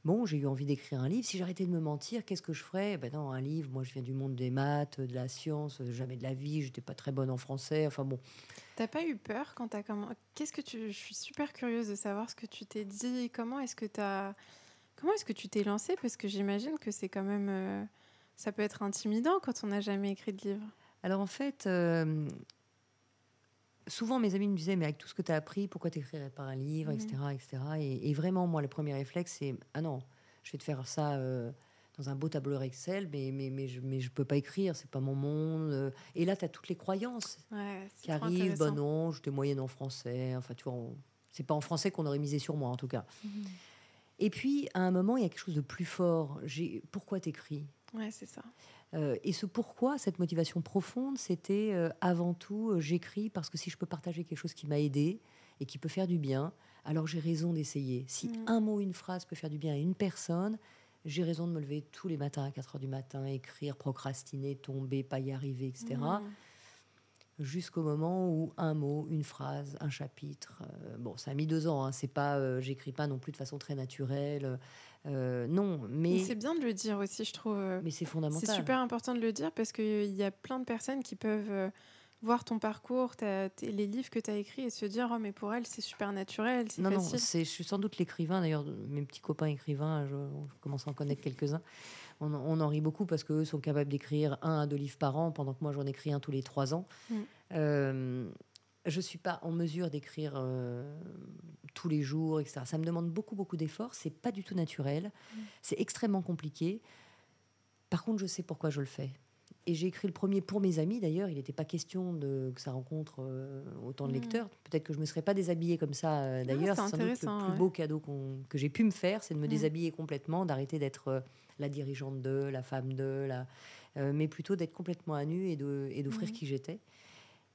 Bon, j'ai eu envie d'écrire un livre. Si j'arrêtais de me mentir, qu'est-ce que je ferais? Ben non, un livre. Moi, je viens du monde des maths, de la science, jamais de la vie. J'étais pas très bonne en français. Enfin bon. T'as pas eu peur quand t'as comment Qu'est-ce que tu Je suis super curieuse de savoir ce que tu t'es dit. Comment est-ce que t'as Comment est-ce que tu t'es lancée? Parce que j'imagine que c'est quand même euh, ça peut être intimidant quand on n'a jamais écrit de livre. Alors en fait, euh, souvent mes amis me disaient mais avec tout ce que tu as appris pourquoi t'écrirais pas un livre etc mhm. etc et, vraiment moi le premier réflexe c'est ah non je vais te faire ça euh, dans un beau tableur Excel mais mais mais je mais je peux pas écrire c'est pas mon monde et là tu as toutes les croyances qui arrivent bon non j'étais moyenne en français enfin tu vois c'est pas en français qu'on aurait misé sur moi en tout cas mhm. Et puis, à un moment, il y a quelque chose de plus fort. J'ai pourquoi t'écris? Ouais, c'est ça. Euh, et ce pourquoi, cette motivation profonde, c'était euh, avant tout, euh, j'écris parce que si je peux partager quelque chose qui m'a aidé et qui peut faire du bien, alors j'ai raison d'essayer. Si mm. un mot, une phrase peut faire du bien à une personne, j'ai raison de me lever tous les matins à 4 heures du matin, écrire, procrastiner, tomber, pas y arriver, etc jusqu'au moment où un mot, une phrase, un chapitre. Euh, bon, ça a mis deux ans. Hein, c'est pas, euh, j'écris pas non plus de façon très naturelle. Euh, non, mais c'est bien de le dire aussi, je trouve. mais c'est fondamental. C'est super important de le dire parce qu'il y a plein de personnes qui peuvent voir ton parcours, les livres que tu as écrits et se dire oh mais pour elle c'est super naturel, c'est facile. Non, je suis sans doute l'écrivain. D'ailleurs, mes petits copains écrivains, je, je commence à en connaître quelques-uns on, en rit beaucoup parce qu'eux sont capables d'écrire un à deux livres par an, pendant que moi j'en écris un tous les trois ans. Mm. Euh, je ne suis pas en mesure d'écrire euh, tous les jours, etc. Ça me demande beaucoup, beaucoup d'efforts. C'est pas du tout naturel. Mm. C'est extrêmement compliqué. Par contre, je sais pourquoi je le fais. Et j'ai écrit le premier pour mes amis, d'ailleurs. Il n'était pas question de, que ça rencontre euh, autant de mm. lecteurs. Peut-être que je ne me serais pas déshabillée comme ça, d'ailleurs. c'est sans doute le plus beau cadeau que j'ai pu me faire, c'est de me déshabiller complètement, d'arrêter d'être la dirigeante de, la femme de, la, euh, mais plutôt d'être complètement à nu et d'offrir et qui j'étais.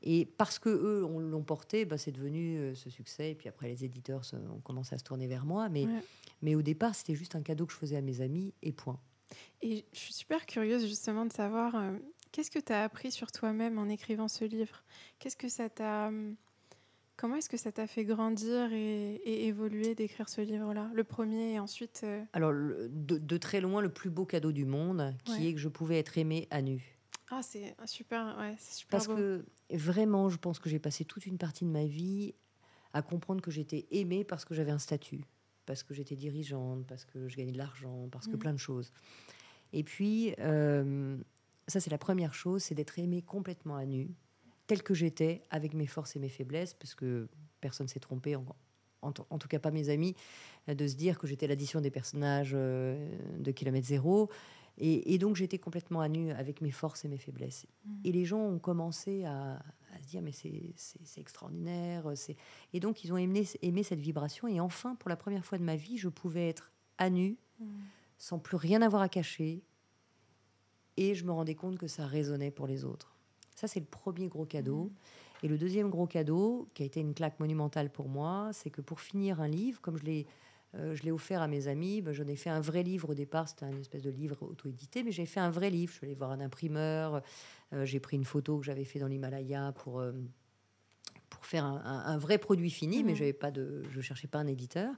Et parce que eux l'ont porté, bah, c'est devenu euh, ce succès. Et puis après, les éditeurs ont commencé à se tourner vers moi. Mais, mais au départ, c'était juste un cadeau que je faisais à mes amis et point. Et je suis super curieuse justement de savoir euh, qu'est-ce que tu as appris sur toi-même en écrivant ce livre? Qu'est-ce que ça t'a hum, Comment est-ce que ça t'a fait grandir et, évoluer d'écrire ce livre-là? Le premier et ensuite... Euh, Alors, de, très loin, le plus beau cadeau du monde, qui est que je pouvais être aimée à nu. Ah, c'est super, ouais, super Parce que vraiment, je pense que j'ai passé toute une partie de ma vie à comprendre que j'étais aimée parce que j'avais un statut, parce que j'étais dirigeante, parce que je gagnais de l'argent, parce que mmh. plein de choses. Et puis, euh, ça c'est la première chose, c'est d'être aimée complètement à nu, telle que j'étais, avec mes forces et mes faiblesses, parce que personne s'est trompé, en, en, tout cas pas mes amis, de se dire que j'étais l'addition des personnages euh, de Kilomètre Zéro. Et, donc j'étais complètement à nu avec mes forces et mes faiblesses. Mmh. Et les gens ont commencé à, se dire mais c'est extraordinaire. Et donc ils ont aimé, aimé, cette vibration. Et enfin, pour la première fois de ma vie, je pouvais être à nu, mmh. sans plus rien avoir à cacher. Et je me rendais compte que ça résonnait pour les autres. Ça, c'est le premier gros cadeau. Et le deuxième gros cadeau, qui a été une claque monumentale pour moi, c'est que pour finir un livre, comme je l'ai euh, je l'ai offert à mes amis. Ben, J'en ai fait un vrai livre au départ. C'était un espèce de livre auto-édité, mais j'ai fait un vrai livre. Je suis allée voir un imprimeur. Euh, j'ai pris une photo que j'avais fait dans l'Himalaya pour, euh, pour faire un, vrai produit fini, mais mmh. j'avais pas de, je cherchais pas un éditeur.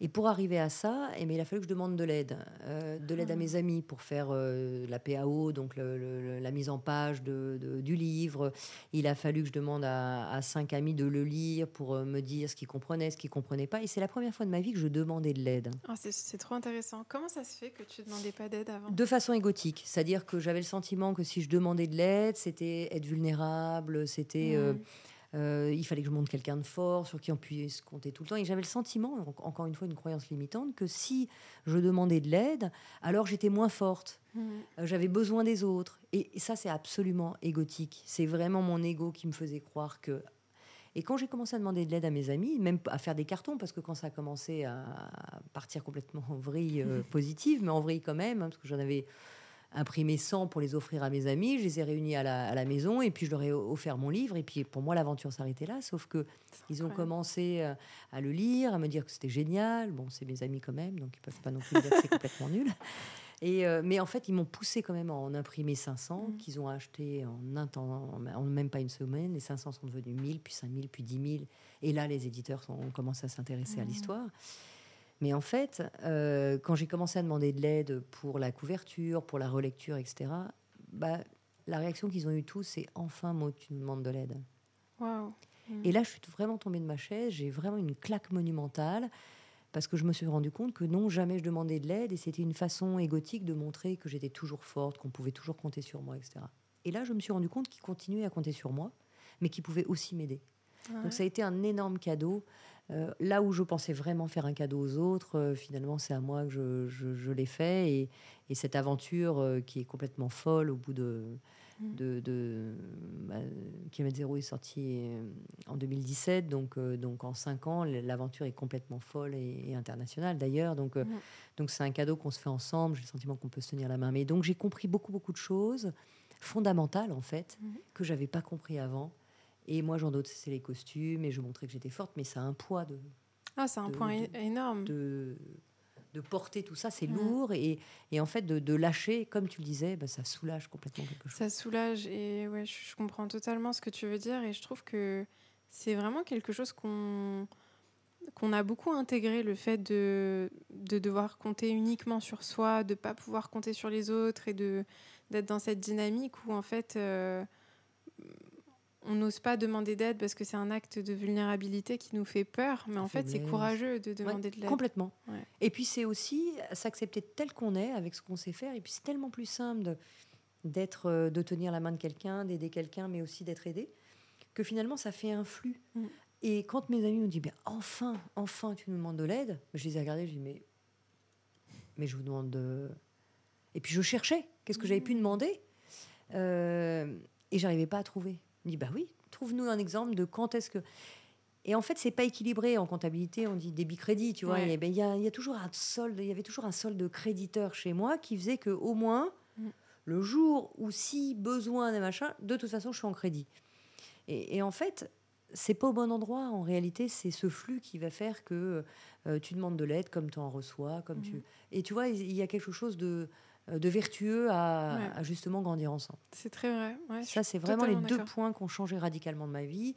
Et pour arriver à ça, eh il a fallu que je demande de l'aide, euh, de l'aide à ah. mes amis pour faire euh, la PAO, donc la mise en page de, du livre. Il a fallu que je demande à, cinq amis de le lire pour euh, me dire ce qu'ils comprenaient, ce qu'ils comprenaient pas. Et c'est la première fois de ma vie que je demandais de l'aide. Ah, c'est trop intéressant. Comment ça se fait que tu demandais pas d'aide avant? De façon égotique, c'est-à-dire que j'avais le sentiment que si je demandais de l'aide, c'était être vulnérable, c'était mmh. Euh, il fallait que je monte quelqu'un de fort, sur qui on puisse compter tout le temps. Et j'avais le sentiment, encore une fois, une croyance limitante, que si je demandais de l'aide, alors j'étais moins forte. Mmh. Euh, j'avais besoin des autres. Et, ça, c'est absolument égotique. C'est vraiment mon ego qui me faisait croire que. Et quand j'ai commencé à demander de l'aide à mes amis, même à faire des cartons, parce que quand ça a commencé à partir complètement en vrille euh, *laughs* positive, mais en vrille quand même, hein, parce que j'en avais imprimé 100 pour les offrir à mes amis. Je les ai réunis à la, maison et puis je leur ai offert mon livre. Et puis pour moi, l'aventure s'arrêtait là. Sauf que ils ont commencé euh, à le lire, à me dire que c'était génial. Bon, c'est mes amis quand même, donc ils peuvent pas non plus dire que c'est complètement nul. Et euh, mais en fait, ils m'ont poussé quand même à en imprimer 500, mmh. qu'ils ont acheté en un temps, en même pas une semaine. Les 500 sont devenus 1000, puis 5000, puis 10 000. Et là, les éditeurs ont commencé à s'intéresser à mmh. l'histoire. Mais en fait, euh, quand j'ai commencé à demander de l'aide pour la couverture, pour la relecture, etc., bah, la réaction qu'ils ont eue tous, c'est enfin, moi, tu me demandes de l'aide. Et là, je suis vraiment tombée de ma chaise. J'ai vraiment une claque monumentale parce que je me suis rendu compte que non, jamais je demandais de l'aide et c'était une façon égotique de montrer que j'étais toujours forte, qu'on pouvait toujours compter sur moi, etc. Et là, je me suis rendu compte qu'ils continuaient à compter sur moi, mais qu'ils pouvaient aussi m'aider. Donc ça a été un énorme cadeau euh, là où je pensais vraiment faire un cadeau aux autres, euh, finalement, c'est à moi que je, l'ai fait. Et, cette aventure euh, qui est complètement folle, au bout de mmh. de, de bah, Kilomètre Zéro est sorti en 2017, donc, donc en cinq ans, l'aventure est complètement folle et, internationale d'ailleurs. Donc donc c'est un cadeau qu'on se fait ensemble. J'ai le sentiment qu'on peut se tenir la main. Mais donc j'ai compris beaucoup beaucoup de choses fondamentales en fait mmh. que j'avais pas compris avant. Et moi j'en doute, c'est les costumes et je montrais que j'étais forte, mais ça a un poids de ah, c'est un point énorme. De, de porter tout ça, c'est lourd. Et, et, en fait, de, de, lâcher, comme tu le disais, bah, ça soulage complètement quelque chose. Ça soulage. Et ouais, je, comprends totalement ce que tu veux dire. Et je trouve que c'est vraiment quelque chose qu'on qu'on a beaucoup intégré, le fait de, de devoir compter uniquement sur soi, de ne pas pouvoir compter sur les autres et d'être dans cette dynamique où, en fait, euh, on n'ose pas demander d'aide parce que c'est un acte de vulnérabilité qui nous fait peur. Mais en fait, c'est courageux de demander de l'aide. Complètement. Et puis, c'est aussi s'accepter tel qu'on est avec ce qu'on sait faire. Et puis, c'est tellement plus simple de, d'être, euh, de tenir la main de quelqu'un, d'aider quelqu'un, mais aussi d'être aidé, que finalement, ça fait un flux. Mm. Et quand mes amis me disent, bien, enfin, enfin, tu nous demandes de l'aide, je les ai regardés, je dis, mais, mais je vous demande de... Et puis, je cherchais, qu'est-ce que j'avais pu mm. demander? Euh, Et j'arrivais pas à trouver. On dit, bah oui, trouve-nous un exemple de quand est-ce que. Et en fait, c'est pas équilibré en comptabilité. On dit débit crédit, tu vois. Ben, il y, a, toujours un solde. Il y avait toujours un solde créditeur chez moi qui faisait que au moins mm. le jour où si besoin des machins, de toute façon, je suis en crédit. Et, en fait, c'est pas au bon endroit. En réalité, c'est ce flux qui va faire que euh, tu demandes de l'aide comme tu en reçois, comme tu. Mm. Et tu vois, il y a quelque chose de de vertueux à, justement grandir ensemble. C'est très vrai. ça, c'est vraiment les deux points qui ont changé radicalement de ma vie.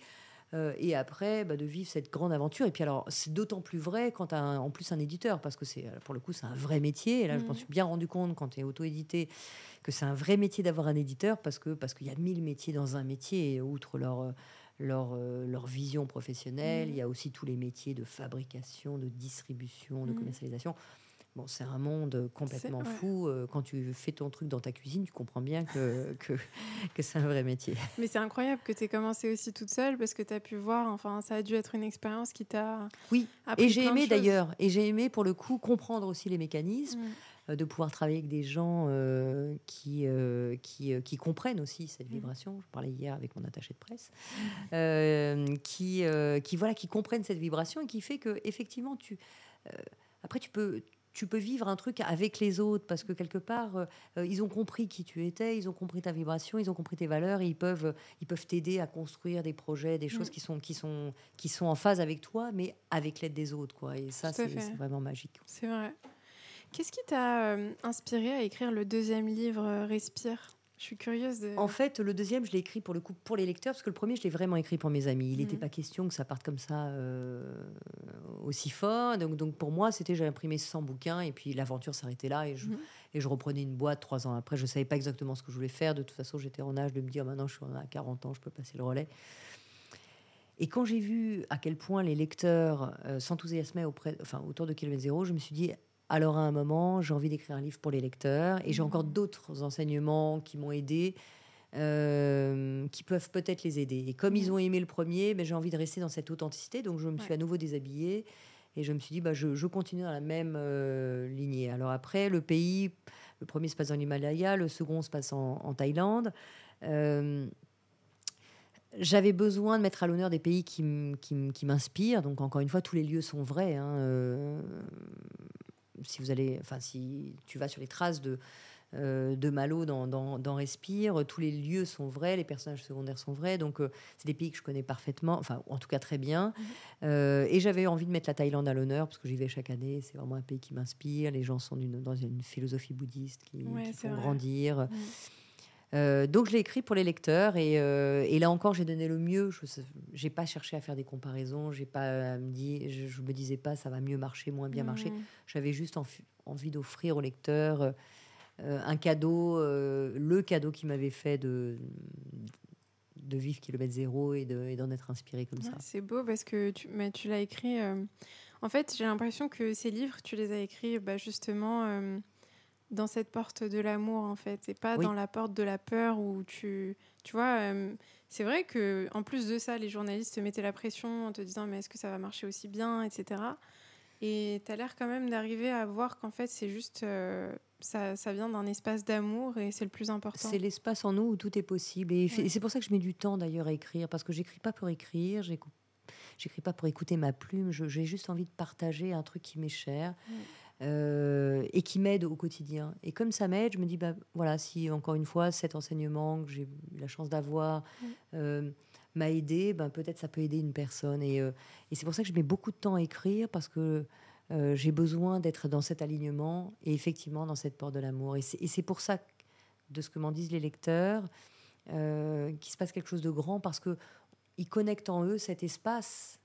Euh, et après, bah, de vivre cette grande aventure. Et puis alors, c'est d'autant plus vrai quand tu as en plus un éditeur, parce que c'est pour le coup, c'est un vrai métier. Et là, je m'en mhm. suis bien rendu compte quand tu es auto-édité que c'est un vrai métier d'avoir un éditeur, parce que parce qu'il y a mille métiers dans un métier, et outre leur leur, euh, leur vision professionnelle, mhm. il y a aussi tous les métiers de fabrication, de distribution, de mhm. commercialisation. Bon, c'est un monde complètement fou. Euh, quand tu fais ton truc dans ta cuisine, tu comprends bien que, *laughs* que, que c'est un vrai métier. Mais c'est incroyable que tu aies commencé aussi toute seule parce que tu as pu voir, enfin, ça a dû être une expérience qui t'a. Oui, et j'ai aimé d'ailleurs, et j'ai aimé pour le coup comprendre aussi les mécanismes. Mm. Euh, de pouvoir travailler avec des gens euh, qui, qui, qui, comprennent aussi cette mm. vibration. Je parlais hier avec mon attaché de presse, qui, qui, voilà, qui comprennent cette vibration et qui fait que effectivement tu après tu peux tu peux vivre un truc avec les autres parce que quelque part euh, ils ont compris qui tu étais, ils ont compris ta vibration, ils ont compris tes valeurs et ils peuvent ils peuvent t'aider à construire des projets, des choses mm. qui sont qui sont qui sont en phase avec toi mais avec l'aide des autres quoi et ça c'est vraiment magique. C'est vrai. Qu'est-ce qui t'a euh, inspiré à écrire le deuxième livre euh, Respire? Je suis curieuse de... En fait, le deuxième, je l'ai écrit pour le coup pour les lecteurs, parce que le premier, je l'ai vraiment écrit pour mes amis. Il n'était mhm. pas question que ça parte comme ça euh, aussi fort. Donc, donc pour moi, c'était j'ai imprimé 100 bouquins et puis l'aventure s'arrêtait là et je, mhm. et je reprenais une boîte trois ans après. Je savais pas exactement ce que je voulais faire. De toute façon, j'étais en âge de me dire maintenant, je suis à 40 ans, je peux passer le relais. Et quand j'ai vu à quel point les lecteurs euh, s'enthousiasmaient auprès, enfin, autour de Kilomètre Zéro, je me suis dit alors à un moment, j'ai envie d'écrire un livre pour les lecteurs et j'ai encore mmh. d'autres enseignements qui m'ont aidé. Euh, qui peuvent peut-être les aider. Et comme ils mmh. ont aimé le premier, ben, j'ai envie de rester dans cette authenticité. Donc je me suis à nouveau déshabillée et je me suis dit, bah, je, continue dans la même euh, lignée. Alors après, le pays, le premier se passe dans l'Himalaya, le second se passe en, Thaïlande. Euh, j'avais besoin de mettre à l'honneur des pays qui, m'inspirent. Donc encore une fois, tous les lieux sont vrais. Hein si vous allez, enfin, si tu vas sur les traces de, euh, de Malo dans, dans, Respire, tous les lieux sont vrais, les personnages secondaires sont vrais, donc euh, c'est des pays que je connais parfaitement, enfin, en tout cas très bien. Mhm. Euh, et j'avais envie de mettre la Thaïlande à l'honneur parce que j'y vais chaque année, c'est vraiment un pays qui m'inspire, les gens sont dans une philosophie bouddhiste qui, font grandir. Mhm. Euh, donc je l'ai écrit pour les lecteurs et, euh, et là encore j'ai donné le mieux. Je n'ai pas cherché à faire des comparaisons, j'ai pas me dit, je, me disais pas ça va mieux marcher, moins bien marcher. J'avais juste envie d'offrir au lecteur euh, un cadeau, le cadeau qui m'avait fait de de vivre kilomètre zéro et d'en être inspiré comme ça. C'est beau parce que tu, mais tu l'as écrit. en fait, j'ai l'impression que ces livres, tu les as écrits bah, justement dans cette porte de l'amour en fait et pas dans la porte de la peur où tu tu vois euh, c'est vrai que en plus de ça les journalistes te mettaient la pression en te disant mais est-ce que ça va marcher aussi bien etc et tu as l'air quand même d'arriver à voir qu'en fait c'est juste euh, ça, ça vient d'un espace d'amour et c'est le plus important. C'est l'espace en nous où tout est possible. Et, c'est pour ça que je mets du temps d'ailleurs à écrire, parce que j'écris pas pour écrire, j'écris pas pour écouter ma plume, j'ai juste envie de partager un truc qui m'est cher. Euh, et qui m'aide au quotidien. Et comme ça m'aide, je me dis, bah, voilà, si encore une fois, cet enseignement que j'ai eu la chance d'avoir euh, m'a aidé, ben, peut-être ça peut aider une personne. Et, euh, et c'est pour ça que je mets beaucoup de temps à écrire, parce que j'ai besoin d'être dans cet alignement et effectivement dans cette porte de l'amour. Et c'est pour ça, de ce que m'en disent les lecteurs, qu'il se passe quelque chose de grand, parce qu'ils connectent en eux cet espace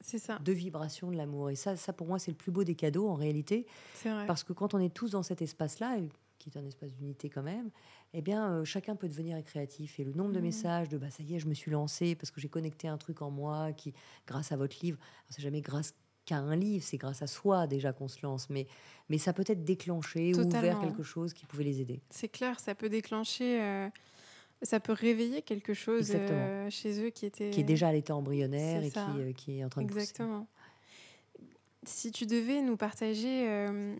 ça. de vibration de l'amour. Et ça, ça pour moi, c'est le plus beau des cadeaux en réalité. Vrai. Parce que quand on est tous dans cet espace-là, qui est un espace d'unité quand même, eh bien, euh, chacun peut devenir créatif. Et le nombre de mmh. messages de bah, ça y est, je me suis lancé parce que j'ai connecté un truc en moi qui, grâce à votre livre, c'est jamais grâce qu'à un livre, c'est grâce à soi déjà qu'on se lance. Mais, mais ça peut être déclenché ou ouvert quelque chose qui pouvait les aider. C'est clair, ça peut déclencher. Euh, ça peut réveiller quelque chose euh, chez eux qui était qui est déjà à l'état embryonnaire et qui, euh, qui, est en train de Exactement. Si tu devais nous partager euh,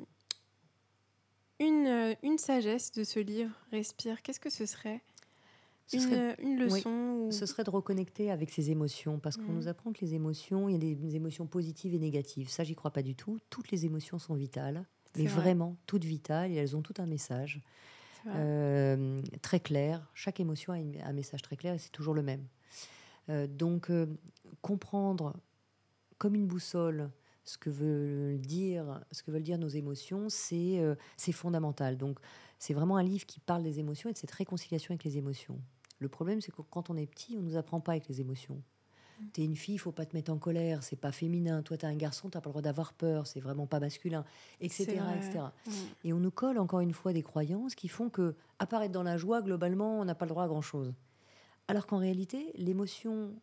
une, une sagesse de ce livre, Respire, qu'est-ce que ce serait? Une, une, leçon Ce serait de reconnecter avec ses émotions, parce qu'on mmh. nous apprend que les émotions, il y a des émotions positives et négatives. Ça, j'y crois pas du tout. Toutes les émotions sont vitales, mais vraiment toutes vitales, et elles ont tout un message. Euh, très clair. Chaque émotion a un message très clair et c'est toujours le même. Euh, donc, euh, comprendre comme une boussole ce que veulent dire, ce que veulent dire nos émotions, c'est c'est fondamental. Donc, c'est vraiment un livre qui parle des émotions et de cette réconciliation avec les émotions. Le problème, c'est que quand on est petit, on nous apprend pas avec les émotions. T'es une fille, il faut pas te mettre en colère, c'est pas féminin. Toi, t'es un garçon, t'as pas le droit d'avoir peur, c'est vraiment pas masculin, etc., etc. Mm. Et on nous colle encore une fois des croyances qui font que apparaître dans la joie, globalement, on n'a pas le droit à grand chose. Alors qu'en réalité, l'émotion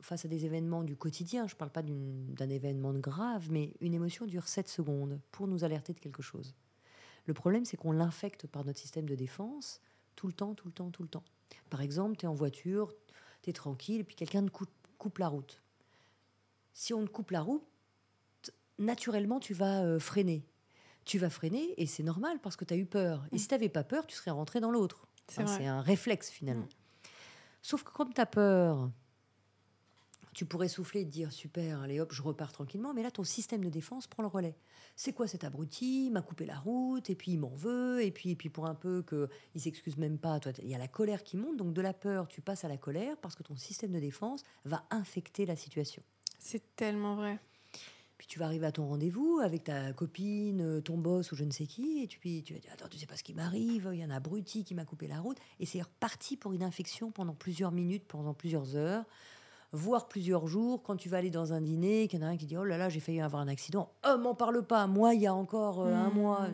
face à des événements du quotidien, je parle pas d'un événement grave, mais une émotion dure 7 secondes pour nous alerter de quelque chose. Le problème, c'est qu'on l'infecte par notre système de défense tout le temps, tout le temps, tout le temps. Par exemple, tu es en voiture, tu es tranquille, et puis quelqu'un te coupe coupe la route. Si on te coupe la route, naturellement, tu vas euh, freiner. Tu vas freiner et c'est normal parce que tu as eu peur. Et mm. si tu n'avais pas peur, tu serais rentré dans l'autre. c'est un réflexe finalement. Mm. Sauf que comme tu as peur, tu pourrais souffler et te dire super, allez hop, je repars tranquillement, mais là ton système de défense prend le relais. C'est quoi cet abruti? Il m'a coupé la route, et puis il m'en veut, et puis, et puis pour un peu qu'il s'excuse même pas, toi, il y a la colère qui monte, donc de la peur, tu passes à la colère parce que ton système de défense va infecter la situation. C'est tellement vrai. Puis tu vas arriver à ton rendez-vous avec ta copine, ton boss ou je ne sais qui, et puis tu vas dire Attends, tu sais pas ce qui m'arrive, il y a un abruti qui m'a coupé la route. Et c'est reparti pour une infection pendant plusieurs minutes, pendant plusieurs heures voire plusieurs jours, quand tu vas aller dans un dîner, qu'il y en a un qui dit Oh là là, j'ai failli avoir un accident. Oh, m'en parle pas, moi, il y a encore euh, un mmh. mois.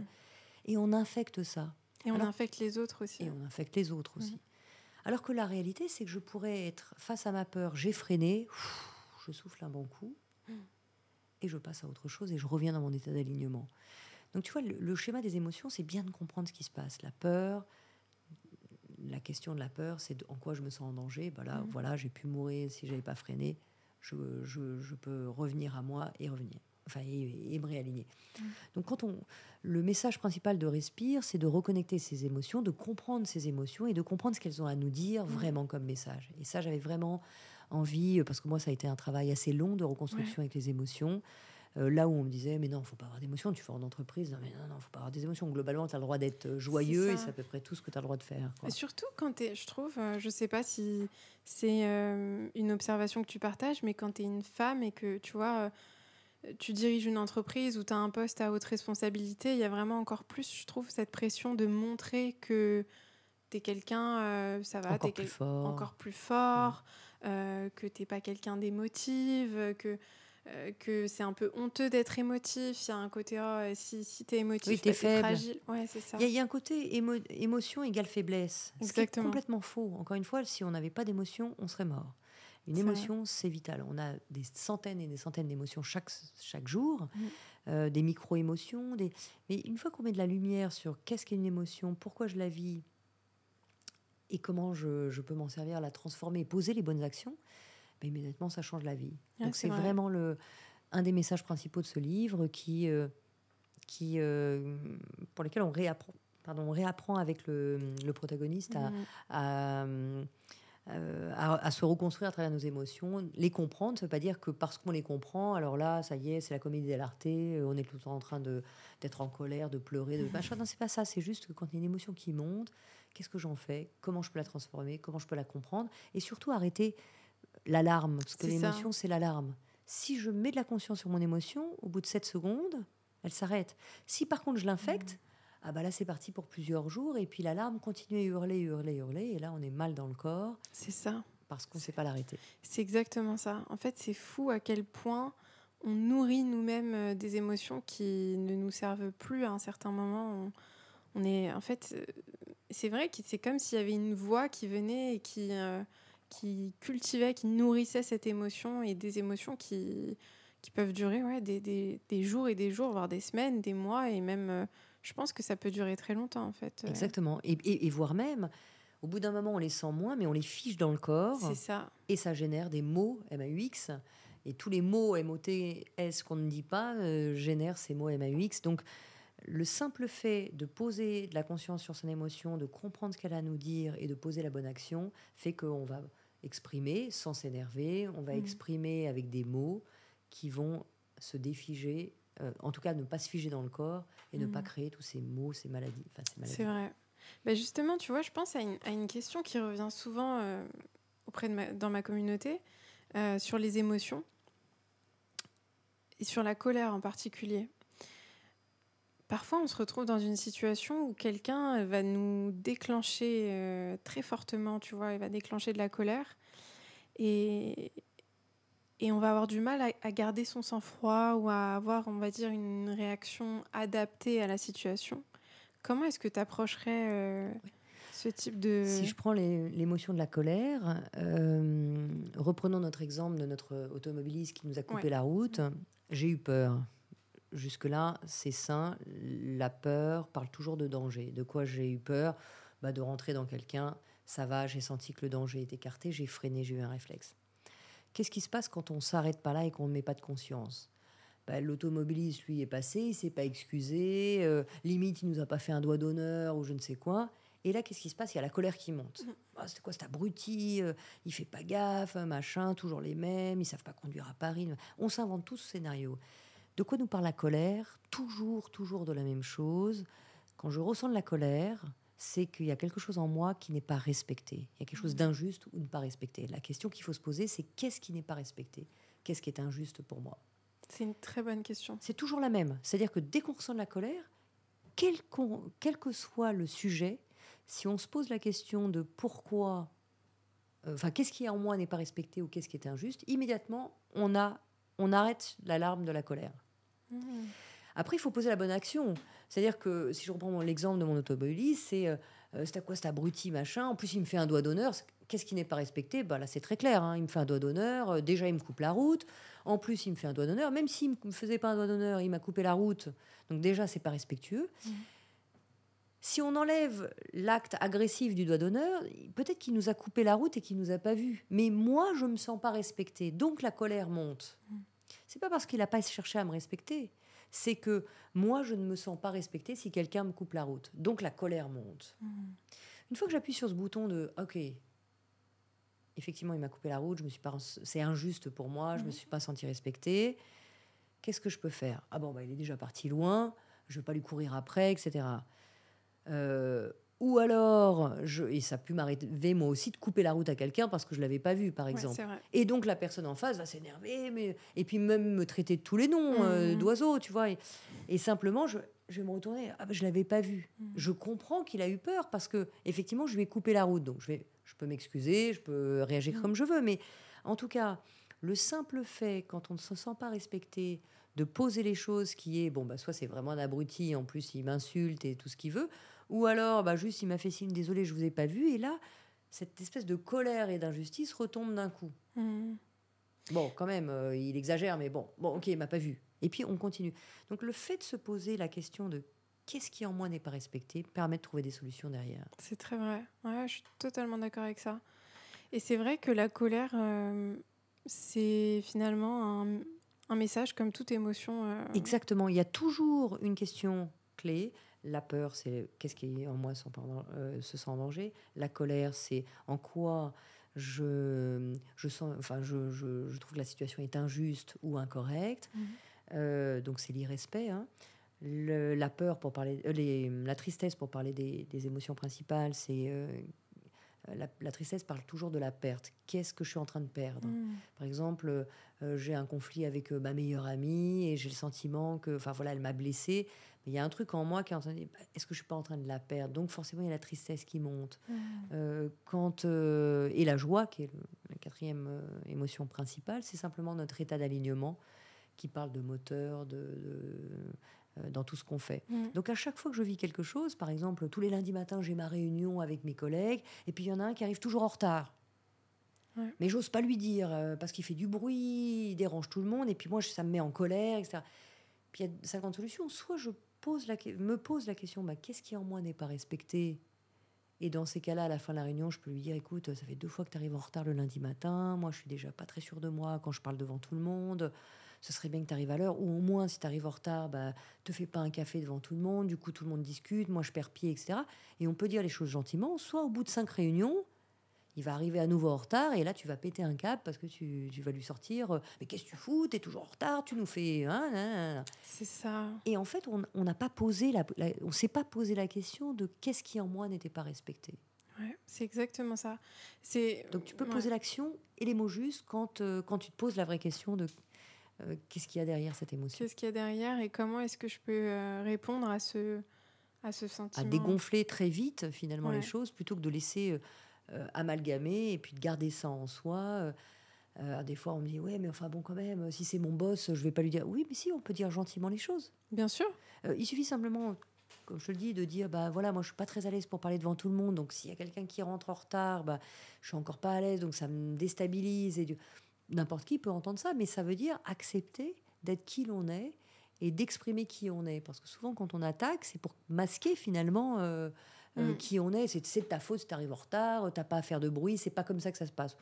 Et on infecte ça. Et on infecte les autres aussi. Et on infecte les autres aussi. Mmh. Alors que la réalité, c'est que je pourrais être face à ma peur, j'ai freiné, je souffle un bon coup, mmh. et je passe à autre chose et je reviens dans mon état d'alignement. Donc tu vois, le schéma des émotions, c'est bien de comprendre ce qui se passe. La peur, la question de la peur, c'est en quoi je me sens en danger. Bah là, mhm. voilà, j'ai pu mourir si j'avais pas freiné. Je, je, peux revenir à moi et revenir, enfin, et, me réaligner. Mhm. Donc, quand on, le message principal de Respire, c'est de reconnecter ses émotions, de comprendre ses émotions et de comprendre ce qu'elles ont à nous dire mhm. vraiment comme message. Et ça, j'avais vraiment envie, parce que moi, ça a été un travail assez long de reconstruction avec les émotions. Euh, là où on me disait, mais non, faut pas avoir d'émotions, tu fais en entreprise, non, mais non, non, faut pas avoir des émotions. Globalement, tu as le droit d'être euh, joyeux et c'est à peu près tout ce que tu as le droit de faire. Et surtout quand tu es, je trouve, euh, je sais pas si c'est une observation que tu partages, mais quand tu es une femme et que tu vois, tu diriges une entreprise ou tu as un poste à haute responsabilité, il y a vraiment encore plus, je trouve, cette pression de montrer que tu es quelqu'un, ça va, encore, plus fort. encore plus fort, que tu pas quelqu'un d'émotive, que euh, que c'est un peu honteux d'être émotif. Il y a un côté, oh, si, si tu es émotif, oui, bah, fragile. Ouais, c'est ça. Il y, a un côté émotion égale faiblesse. Exactement. complètement faux. Encore une fois, si on n'avait pas d'émotion, on serait mort. Une émotion, c'est vital. On a des centaines et des centaines d'émotions chaque, chaque jour, mm. euh, des micro-émotions. Des... Mais une fois qu'on met de la lumière sur qu'est-ce qu'est une émotion, pourquoi je la vis et comment je, je peux m'en servir, la transformer, poser les bonnes actions, mais immédiatement, ça change la vie. Ah, Donc c'est vraiment le, un des messages principaux de ce livre qui, euh, qui, euh, pour lesquels on réapprend pardon, on réapprend avec le, protagoniste à, mmh. Euh, à, se reconstruire à travers nos émotions. Les comprendre, ça ne veut pas dire que parce qu'on les comprend, alors là, ça y est, c'est la comédie dell'arte, on est tout le temps en train d'être en colère, de pleurer, de machin. Non, c'est pas ça. C'est juste que quand il y a une émotion qui monte, qu'est-ce que j'en fais? Comment je peux la transformer? Comment je peux la comprendre? Et surtout arrêter l'alarme, parce que l'émotion, c'est l'alarme. Si je mets de la conscience sur mon émotion, au bout de 7 secondes, elle s'arrête. Si par contre je l'infecte, mmh ah bah là c'est parti pour plusieurs jours et puis l'alarme continue à hurler, hurler, hurler et là on est mal dans le corps. C'est ça. Parce qu'on ne sait pas l'arrêter. C'est exactement ça. En fait c'est fou à quel point on nourrit nous-mêmes euh, des émotions qui ne nous servent plus à un certain moment. On, est en fait euh, c'est vrai que c'est comme s'il y avait une voix qui venait et qui euh, qui cultivait, qui nourrissait cette émotion et des émotions qui qui peuvent durer ouais, des, des, des, jours et des jours, voire des semaines, des mois et même je pense que ça peut durer très longtemps en fait. Exactement. Et, et, voire même, au bout d'un moment, on les sent moins, mais on les fiche dans le corps. C'est ça. Et ça génère des mots MAUX. Et tous les mots MOTS qu'on ne dit pas euh, génèrent ces mots MAUX. Donc, le simple fait de poser de la conscience sur son émotion, de comprendre ce qu'elle a à nous dire et de poser la bonne action fait qu'on va exprimer sans s'énerver, on va mmh. exprimer avec des mots qui vont se défiger euh, en tout cas ne pas se figer dans le corps et ne pas mm. créer tous ces maux, ces maladies. C'est vrai. Bah, justement, tu vois, je pense à une, question qui revient souvent euh, auprès de dans ma communauté euh, sur les émotions et sur la colère en particulier. Parfois, on se retrouve dans une situation où quelqu'un va nous déclencher très fortement, tu vois, il va déclencher de la colère. Et, et on va avoir du mal à, garder son sang-froid ou à avoir, on va dire, une réaction adaptée à la situation. Comment est-ce que tu approcherais euh, ce type de... Si je prends l'émotion de la colère, euh, reprenons notre exemple de notre automobiliste qui nous a coupé la route, j'ai eu peur. Jusque-là, c'est sain. La peur parle toujours de danger. De quoi j'ai eu peur? Bah, De rentrer dans quelqu'un. Ça va, j'ai senti que le danger est écarté, j'ai freiné, j'ai eu un réflexe. Qu'est-ce qui se passe quand on s'arrête pas là et qu'on ne met pas de conscience? Bah, L'automobiliste, lui, est passé, il s'est pas excusé, euh, limite, il nous a pas fait un doigt d'honneur ou je ne sais quoi. Et là, qu'est-ce qui se passe? Il y a la colère qui monte. Mm. Ah, c'est quoi cet abruti? Euh, Il fait pas gaffe, machin, toujours les mêmes, ils savent pas conduire à Paris. On s'invente tous ce scénario. De quoi nous parle la colère? Toujours, toujours de la même chose. Quand je ressens de la colère, c'est qu'il y a quelque chose en moi qui n'est pas respecté. Il y a quelque chose d'injuste ou de pas respecté. La question qu'il faut se poser, c'est qu'est-ce qui n'est pas respecté? Qu'est-ce qui est injuste pour moi? C'est une très bonne question. C'est toujours la même. C'est-à-dire que dès qu'on ressent de la colère, quel, quel, que soit le sujet, si on se pose la question de pourquoi, euh, enfin, qu'est-ce qui en moi n'est pas respecté ou qu'est-ce qui est injuste, immédiatement, on, a, on arrête l'alarme de la colère. Mmh. Après, il faut poser la bonne action. C'est-à-dire que si je reprends l'exemple de mon automobiliste, c'est euh, euh, c'est à quoi cet abruti machin. En plus, il me fait un doigt d'honneur. Qu'est-ce qui n'est pas respecté? Bah, Là, c'est très clair. Hein. Il me fait un doigt d'honneur. Euh, déjà, il me coupe la route. En plus, il me fait un doigt d'honneur. Même s'il ne me faisait pas un doigt d'honneur, il m'a coupé la route. Donc, déjà, c'est pas respectueux. Mmh. Si on enlève l'acte agressif du doigt d'honneur, peut-être qu'il nous a coupé la route et qu'il nous a pas vu. Mais moi, je me sens pas respectée. Donc, la colère monte. Mmh. C'est pas parce qu'il n'a pas cherché à me respecter c'est que moi, je ne me sens pas respectée si quelqu'un me coupe la route. Donc la colère monte. Mmh. Une fois que j'appuie sur ce bouton de OK, effectivement, il m'a coupé la route, je me suis pas, c'est injuste pour moi, je me mmh. suis pas senti respectée. Qu'est-ce que je peux faire? Ah bon, bah, il est déjà parti loin, je vais pas lui courir après, etc. Euh, ou alors, je, et ça a pu m'arriver moi aussi de couper la route à quelqu'un parce que je l'avais pas vu, par exemple. et donc la personne en face va s'énerver, mais et puis même me traiter de tous les noms euh, mmh. d'oiseaux, tu vois. Et, simplement, je, vais me retourner. Ah, bah, je l'avais pas vu. Mmh. Je comprends qu'il a eu peur parce que effectivement, je lui ai coupé la route. Donc je vais, je peux m'excuser, je peux réagir mmh. comme je veux, mais en tout cas, le simple fait quand on ne se sent pas respecté de poser les choses qui est bon bah soit c'est vraiment un abruti en plus il m'insulte et tout ce qu'il veut ou alors, bah, juste, il m'a fait signe, désolé, je vous ai pas vu. Et là, cette espèce de colère et d'injustice retombe d'un coup. Mmh. Bon, quand même, euh, il exagère, mais bon, bon, ok, il m'a pas vu. Et puis on continue. Donc le fait de se poser la question de qu'est-ce qui en moi n'est pas respecté permet de trouver des solutions derrière. C'est très vrai. Ouais, je suis totalement d'accord avec ça. Et c'est vrai que la colère, euh, c'est finalement un, message comme toute émotion. Euh, Exactement. Il y a toujours une question clé La peur, c'est qu'est-ce qui en moi euh, se sent en danger. La colère, c'est en quoi je, je, sens, enfin, je, je, trouve que la situation est injuste ou incorrecte. Mhm. Euh, donc c'est l'irrespect. Hein. la peur, pour parler, euh, les, la tristesse, pour parler des, des émotions principales, c'est la, tristesse parle toujours de la perte. Qu'est-ce que je suis en train de perdre? Mhm. Par exemple, j'ai un conflit avec ma meilleure amie et j'ai le sentiment que, enfin voilà, elle m'a blessée il y a un truc en moi qui est en train de dire, bah, est-ce que je suis pas en train de la perdre? Donc forcément, il y a la tristesse qui monte. Mmh. Euh, quand, euh, et la joie, qui est la quatrième euh, émotion principale, c'est simplement notre état d'alignement qui parle de moteur, de, dans tout ce qu'on fait. Mmh. Donc à chaque fois que je vis quelque chose, par exemple, tous les lundis matins, j'ai ma réunion avec mes collègues, et puis il y en a un qui arrive toujours en retard. Mais j'ose pas lui dire parce qu'il fait du bruit, il dérange tout le monde, et puis moi ça me met en colère, etc. Puis il y a 50 solutions. Soit je me pose la question bah, qu'est-ce qui en moi n'est pas respecté? Et dans ces cas-là, à la fin de la réunion, je peux lui dire écoute, ça fait deux fois que tu arrives en retard le lundi matin. Moi, je suis déjà pas très sûr de moi quand je parle devant tout le monde. Ce serait bien que tu arrives à l'heure. Ou au moins, si tu arrives en retard, bah, te fais pas un café devant tout le monde. Du coup, tout le monde discute. Moi, je perds pied, etc. Et on peut dire les choses gentiment. Soit au bout de cinq réunions, il va arriver à nouveau en retard et là tu vas péter un câble parce que tu, tu vas lui sortir euh, mais qu'est-ce que tu fous? T'es toujours en retard tu nous fais hein, c'est ça. Et en fait on n'a pas posé la, on s'est pas posé la question de qu'est-ce qui en moi n'était pas respecté. Ouais, c'est exactement ça. C'est donc tu peux poser l'action et les mots justes quand euh, quand tu te poses la vraie question de euh, qu'est-ce qu'il y a derrière cette émotion. Qu'est-ce qu'il y a derrière et comment est-ce que je peux répondre à ce à ce sentiment? À dégonfler très vite finalement les choses plutôt que de laisser euh, amalgamer et puis de garder ça en soi. Euh, euh, des fois, on me dit ouais, mais enfin bon, quand même, si c'est mon boss, je vais pas lui dire oui, mais si, on peut dire gentiment les choses. Bien sûr. il suffit simplement, comme je te le dis, de dire bah voilà, moi je suis pas très à l'aise pour parler devant tout le monde, donc s'il y a quelqu'un qui rentre en retard, bah je suis encore pas à l'aise, donc ça me déstabilise et n'importe qui peut entendre ça, mais ça veut dire accepter d'être qui l'on est et d'exprimer qui on est, parce que souvent quand on attaque, c'est pour masquer finalement. Euh, mm. qui on est. C'est de ta faute si tu arrives en retard, t'as pas à faire de bruit, c'est pas comme ça que ça se passe.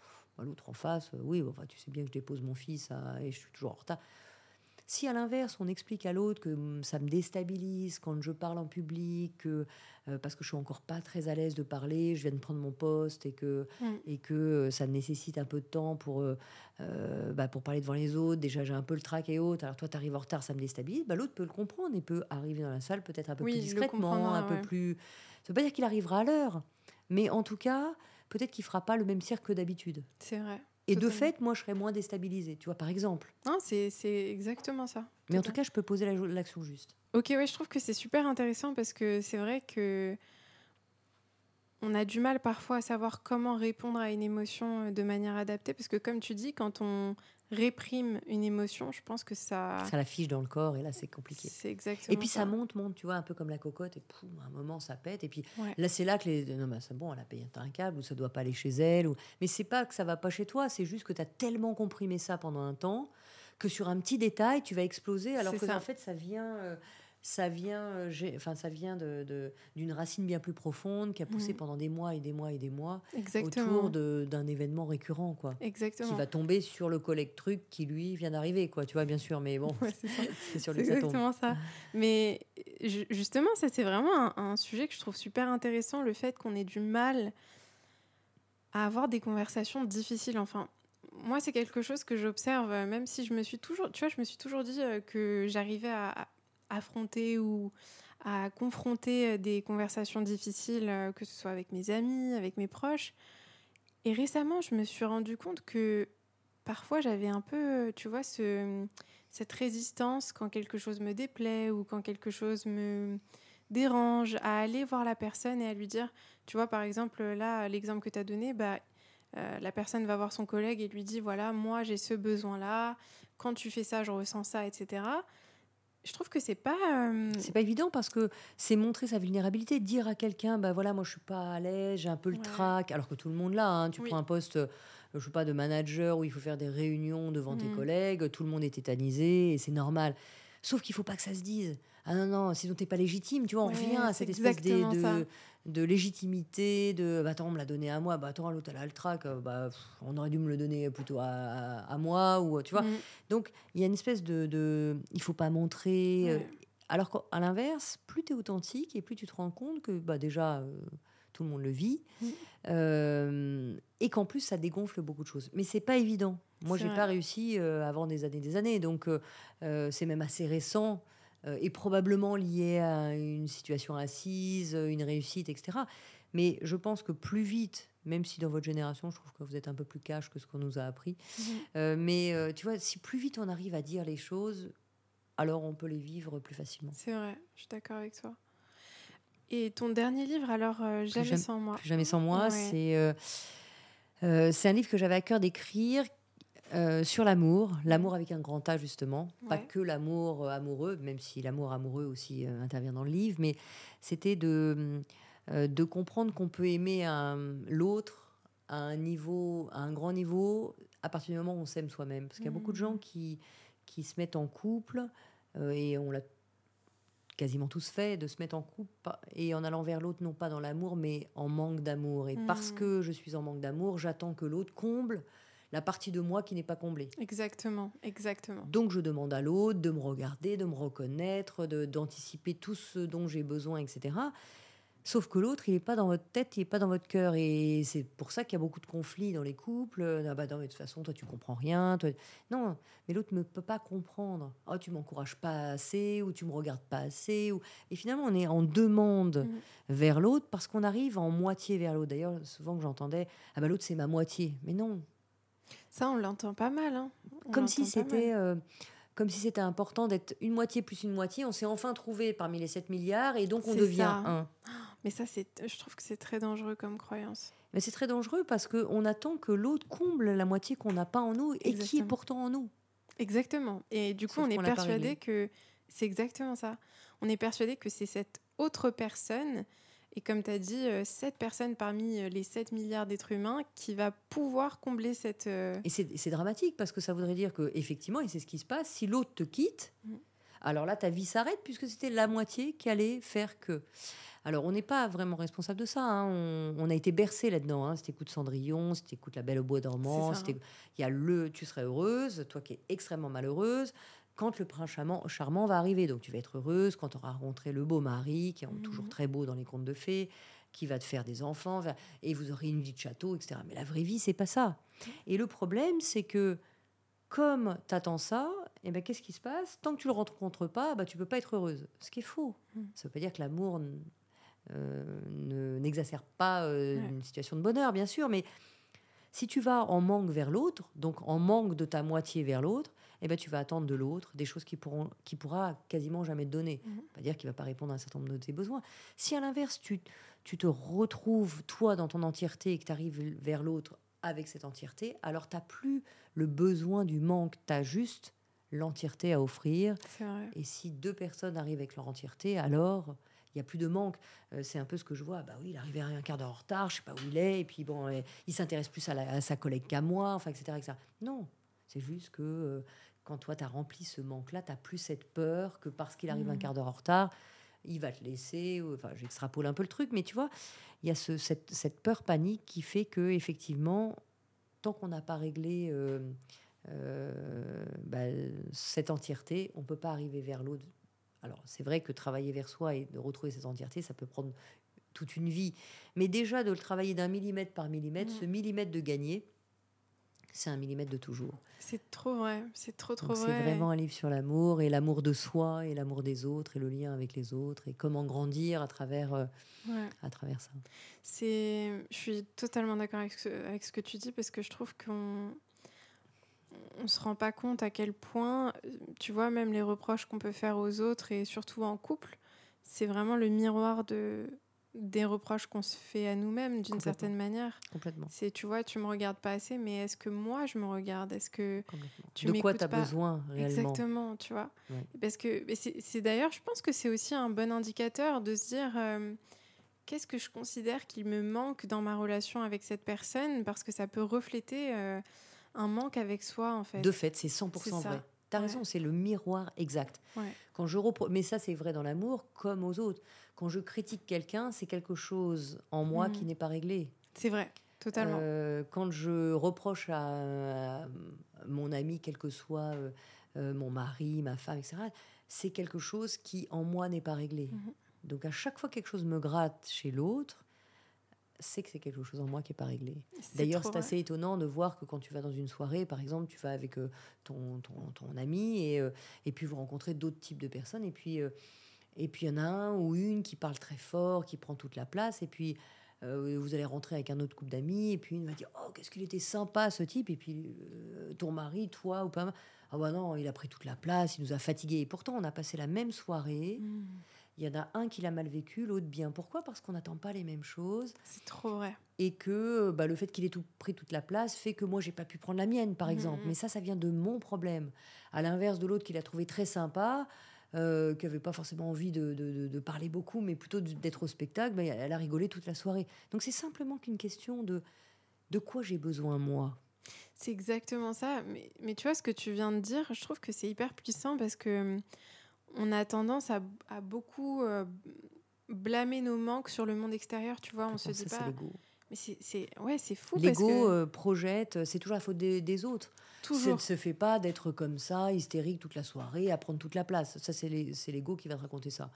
L'autre en face, euh, oui, enfin, tu sais bien que je dépose mon fils et je suis toujours en retard. Si à l'inverse, on explique à l'autre que hum, ça me déstabilise quand je parle en public, que, euh, parce que je suis encore pas très à l'aise de parler, je viens de prendre mon poste et que, mm. et que ça nécessite un peu de temps pour, bah, pour parler devant les autres, déjà j'ai un peu le trac et autres, alors toi tu arrives en retard, ça me déstabilise, bah, l'autre peut le comprendre et peut arriver dans la salle peut-être un peu plus discrètement, un peu plus ça veut pas dire qu'il arrivera à l'heure, mais en tout cas, peut-être qu'il fera pas le même cirque que d'habitude. C'est vrai. Et de fait, moi, je serais moins déstabilisée, tu vois, par exemple. c'est exactement ça. Mais en tout cas, je peux poser l'action juste. Ok, ouais, je trouve que c'est super intéressant parce que c'est vrai que on a du mal parfois à savoir comment répondre à une émotion de manière adaptée parce que, comme tu dis, quand on réprime une émotion, je pense que ça. Ça la fiche dans le corps et là, c'est compliqué. C'est exactement. Et puis ça. monte, monte, tu vois, un peu comme la cocotte et poum, à un moment, ça pète. Et puis là, c'est là que les. Non, mais c'est bon, elle a payé un câble ou ça doit pas aller chez elle. Ou... Mais c'est pas que ça va pas chez toi, c'est juste que tu as tellement comprimé ça pendant un temps que sur un petit détail, tu vas exploser alors que, en fait, ça vient. Euh, ça vient, euh, enfin, ça vient de, d'une racine bien plus profonde qui a poussé mm. pendant des mois et des mois et des mois autour d'un événement récurrent, quoi. Exactement. Qui va tomber sur le collègue truc qui lui vient d'arriver, quoi. Tu vois, bien sûr, mais bon, *laughs* c'est sur *laughs* le exactement ça. Mais justement, ça c'est vraiment un, sujet que je trouve super intéressant, le fait qu'on ait du mal à avoir des conversations difficiles. Enfin, moi, c'est quelque chose que j'observe, même si je me suis toujours, tu vois, je me suis toujours dit euh, que j'arrivais à affronter ou à confronter euh, des conversations difficiles, euh, que ce soit avec mes amis, avec mes proches. Et récemment, je me suis rendu compte que parfois j'avais un peu, tu vois, ce, cette résistance quand quelque chose me déplaît ou quand quelque chose me dérange, à aller voir la personne et à lui dire, tu vois, par exemple, là, l'exemple que tu as donné, bah, euh, la personne va voir son collègue et lui dit, voilà, moi j'ai ce besoin-là, quand tu fais ça, je ressens ça, etc je trouve que c'est pas. Euh, c'est pas évident parce que c'est montrer sa vulnérabilité, dire à quelqu'un, bah voilà, moi je suis pas à l'aise, j'ai un peu le trac, alors que tout le monde l'a. Hein. tu prends un poste, euh, je sais pas, de manager où il faut faire des réunions devant tes mmh. collègues, tout le monde est tétanisé et c'est normal. Sauf qu'il faut pas que ça se dise. Ah non, non, sinon t'es pas légitime, tu vois, on revient à cette espèce de, de, légitimité, de bah, attends, on me l'a donné à moi, bah attends, l'autre elle a le trac, euh, bah, on aurait dû me le donner plutôt à, à, moi, ou tu vois. Mm. Donc il y a une espèce de, de. Il faut pas montrer. Euh, alors qu'à l'inverse, plus tu es authentique et plus tu te rends compte que bah, déjà, tout le monde le vit, mmh. et qu'en plus, ça dégonfle beaucoup de choses. Mais c'est pas évident. Moi, j'ai pas réussi avant des années des années, donc c'est même assez récent. et probablement lié à une situation assise, une réussite, etc. Mais je pense que plus vite, même si dans votre génération, je trouve que vous êtes un peu plus cash que ce qu'on nous a appris, mhm. euh, mais euh, tu vois, si plus vite on arrive à dire les choses, alors on peut les vivre plus facilement. C'est vrai, je suis d'accord avec toi. Et ton dernier livre, alors, euh, Jamais sans moi. Jamais sans moi, c'est c'est un livre que j'avais à cœur d'écrire. Sur l'amour, l'amour avec un grand A justement, pas que l'amour amoureux, même si l'amour amoureux aussi intervient dans le livre, mais c'était de euh, de comprendre qu'on peut aimer l'autre à un niveau, à un grand niveau, à partir du moment où on s'aime soi-même. Parce qu'il y a beaucoup de gens mmh. qui, qui se mettent en couple, euh, et on l'a quasiment tous fait, de se mettre en couple et en allant vers l'autre, non pas dans l'amour, mais en manque d'amour. Et parce mmh. que je suis en manque d'amour, j'attends que l'autre comble la partie de moi qui n'est pas comblée. Exactement, exactement. Donc je demande à l'autre de me regarder, de me reconnaître, d'anticiper tout ce dont j'ai besoin, etc. Sauf que l'autre, il n'est pas dans votre tête, il n'est pas dans votre cœur. Et c'est pour ça qu'il y a beaucoup de conflits dans les couples. Ah bah de toute façon, toi, tu comprends rien. Non, mais l'autre ne peut pas comprendre. Oh, tu m'encourages pas assez, ou tu me regardes pas assez. Ou... Et finalement, on est en demande mmh. vers l'autre parce qu'on arrive en moitié vers l'autre. D'ailleurs, souvent que j'entendais, ah bah l'autre, c'est ma moitié. Mais non. Ça, on l'entend pas mal. Hein. Comme si c'était euh, comme si c'était important d'être une moitié plus une moitié. On s'est enfin trouvé parmi les 7 milliards et donc on devient un. *gasps* Mais ça, c'est, je trouve que c'est très dangereux comme croyance. Mais c'est très dangereux parce qu'on attend que l'autre comble la moitié qu'on n'a pas en nous et qui est pourtant en nous. Exactement. Et du coup, on est persuadé que c'est exactement ça. On est persuadé que c'est cette autre personne, et comme tu as dit, euh, cette personne parmi euh, les 7 milliards d'êtres humains qui va pouvoir combler cette. Euh, et c'est dramatique parce que ça voudrait dire que, effectivement, et c'est ce qui se passe, si l'autre te quitte, mm. alors là, ta vie s'arrête puisque c'était la moitié qui allait faire que. Alors, on n'est pas vraiment responsable de ça. Hein. On, a été bercé là-dedans. Hein. C'était écoute Cendrillon, c'était écoute La Belle au Bois dormant. Il y a le Tu serais heureuse, toi qui es extrêmement malheureuse, quand le prince charmant, va arriver. Donc, tu vas être heureuse quand tu auras rencontré le beau mari, qui est mmh. toujours très beau dans les contes de fées, qui va te faire des enfants, et vous aurez une vie de château, etc. Mais la vraie vie, c'est pas ça. Et le problème, c'est que comme tu attends ça, et eh ben, qu'est-ce qui se passe? Tant que tu le rencontres pas, bah, tu peux pas être heureuse. Ce qui est faux. Mmh. Ça veut pas dire que l'amour euh, n'exacerbe pas euh, une situation de bonheur, bien sûr, mais si tu vas en manque vers l'autre, donc en manque de ta moitié vers l'autre, eh ben, tu vas attendre de l'autre des choses qui pourront, qui pourra quasiment jamais te donner. Mhm. Pas dire qu'il va pas répondre à un certain nombre de tes besoins. Si à l'inverse, tu, tu te retrouves, toi, dans ton entièreté et que tu arrives vers l'autre avec cette entièreté, alors tu n'as plus le besoin du manque, tu as juste l'entièreté à offrir. Et si deux personnes arrivent avec leur entièreté, alors il n'y a plus de manque. Euh, c'est un peu ce que je vois. Bah oui, il arrive un quart d'heure en retard, je sais pas où il est, et puis bon, euh, il s'intéresse plus à, sa collègue qu'à moi, enfin, etc., etc. Non, c'est juste que euh, quand toi, tu as rempli ce manque-là, tu n'as plus cette peur que parce qu'il arrive un mmh. quart d'heure en retard, il va te laisser. Enfin, j'extrapole un peu le truc, mais tu vois, il y a ce, cette, peur panique qui fait que, effectivement, tant qu'on n'a pas réglé bah, cette entièreté, on peut pas arriver vers l'autre alors, c'est vrai que travailler vers soi et de retrouver cette entièreté, ça peut prendre toute une vie. Mais déjà, de le travailler d'un millimètre par millimètre, ce millimètre de gagner, c'est un millimètre de toujours. C'est trop vrai, c'est trop trop vrai. C'est vraiment un livre sur l'amour et l'amour de soi et l'amour des autres et le lien avec les autres et comment grandir à travers, euh, à travers ça. C'est, je suis totalement d'accord avec avec ce que tu dis parce que je trouve qu'on on se rend pas compte à quel point, tu vois, même les reproches qu'on peut faire aux autres et surtout en couple, c'est vraiment le miroir de des reproches qu'on se fait à nous-mêmes d'une certaine manière. Complètement. C'est tu vois, tu me regardes pas assez, mais est-ce que moi je me regarde? Est-ce que tu De quoi tu as besoin réellement? Exactement, tu vois. Parce que c'est d'ailleurs, je pense que c'est aussi un bon indicateur de se dire euh, qu'est-ce que je considère qu'il me manque dans ma relation avec cette personne? Parce que ça peut refléter euh, un manque avec soi, en fait. De fait, c'est 100% vrai. Tu as raison, c'est le miroir exact. Quand je Mais ça, c'est vrai dans l'amour comme aux autres. Quand je critique quelqu'un, c'est quelque chose en moi qui mhm. n'est pas réglé. C'est vrai, totalement. Euh, quand je reproche à, mon ami, quel que soit euh, euh, mon mari, ma femme, etc., c'est quelque chose qui en moi n'est pas réglé. Mhm. Donc à chaque fois que quelque chose me gratte chez l'autre, c'est que c'est quelque chose en moi qui n'est pas réglé. D'ailleurs, c'est assez étonnant de voir que quand tu vas dans une soirée, par exemple, tu vas avec euh, ton, ton, ton, ami et, euh, et puis vous rencontrez d'autres types de personnes et puis euh, et puis il y en a un ou une qui parle très fort, qui prend toute la place et puis vous allez rentrer avec un autre couple d'amis et puis une va dire oh qu'est-ce qu'il était sympa ce type et puis ton mari, toi ou pas ah bah non il a pris toute la place, il nous a fatigués et pourtant on a passé la même soirée. Mmh. Il y en a un qui l'a mal vécu, l'autre bien. Pourquoi? Parce qu'on n'attend pas les mêmes choses. C'est trop vrai. Et que bah, le fait qu'il ait tout, pris toute la place fait que moi, j'ai pas pu prendre la mienne, par mmh, exemple. Mmh. Mais ça, ça vient de mon problème. À l'inverse de l'autre qui l'a trouvé très sympa, euh, qui n'avait pas forcément envie de, de, parler beaucoup, mais plutôt d'être au spectacle, bah, elle a rigolé toute la soirée. Donc c'est simplement qu'une question de de quoi j'ai besoin moi? C'est exactement ça. Mais, mais tu vois, ce que tu viens de dire, je trouve que c'est hyper puissant parce que on a tendance à, beaucoup euh, blâmer nos manques sur le monde extérieur, tu vois. On se dit pas. Mais c'est ouais, c'est fou. L'ego euh, projette, euh, c'est toujours la faute des, autres. Toujours. Ça ne se fait pas d'être comme ça, hystérique toute la soirée, à prendre toute la place. Ça, c'est l'ego qui va te raconter ça.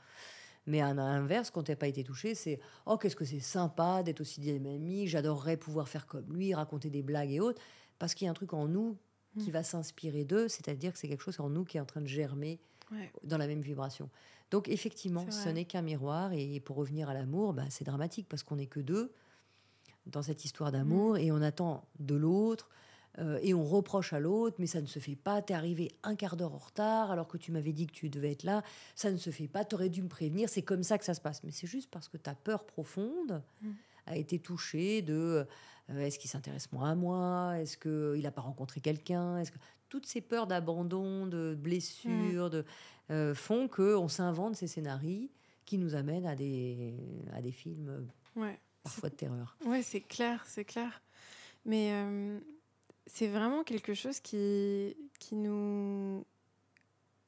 Mais à l'inverse, quand tu n'as pas été touché, c'est Oh, qu'est-ce que c'est sympa d'être aussi dynamique, j'adorerais pouvoir faire comme lui, raconter des blagues et autres. Parce qu'il y a un truc en nous qui mm. va s'inspirer d'eux, c'est-à-dire que c'est quelque chose en nous qui est en train de germer dans la même vibration. Donc effectivement, ce n'est qu'un miroir. Et pour revenir à l'amour, bah, c'est dramatique parce qu'on n'est que deux dans cette histoire d'amour mm. et on attend de l'autre. Euh, et on reproche à l'autre, mais ça ne se fait pas. T'es arrivé un quart d'heure en retard alors que tu m'avais dit que tu devais être là. Ça ne se fait pas. T'aurais dû me prévenir. C'est comme ça que ça se passe. Mais c'est juste parce que ta peur profonde mm. a été touchée de euh, est-ce qu'il s'intéresse moins à moi? Est-ce qu'il n'a pas rencontré quelqu'un? Est-ce que toutes ces peurs d'abandon, de blessures, mm. de, euh, font qu'on s'invente ces scénarios qui nous amènent à des, à des films parfois de terreur. Oui, c'est clair, c'est clair. Mais euh, c'est vraiment quelque chose qui, qui, nous,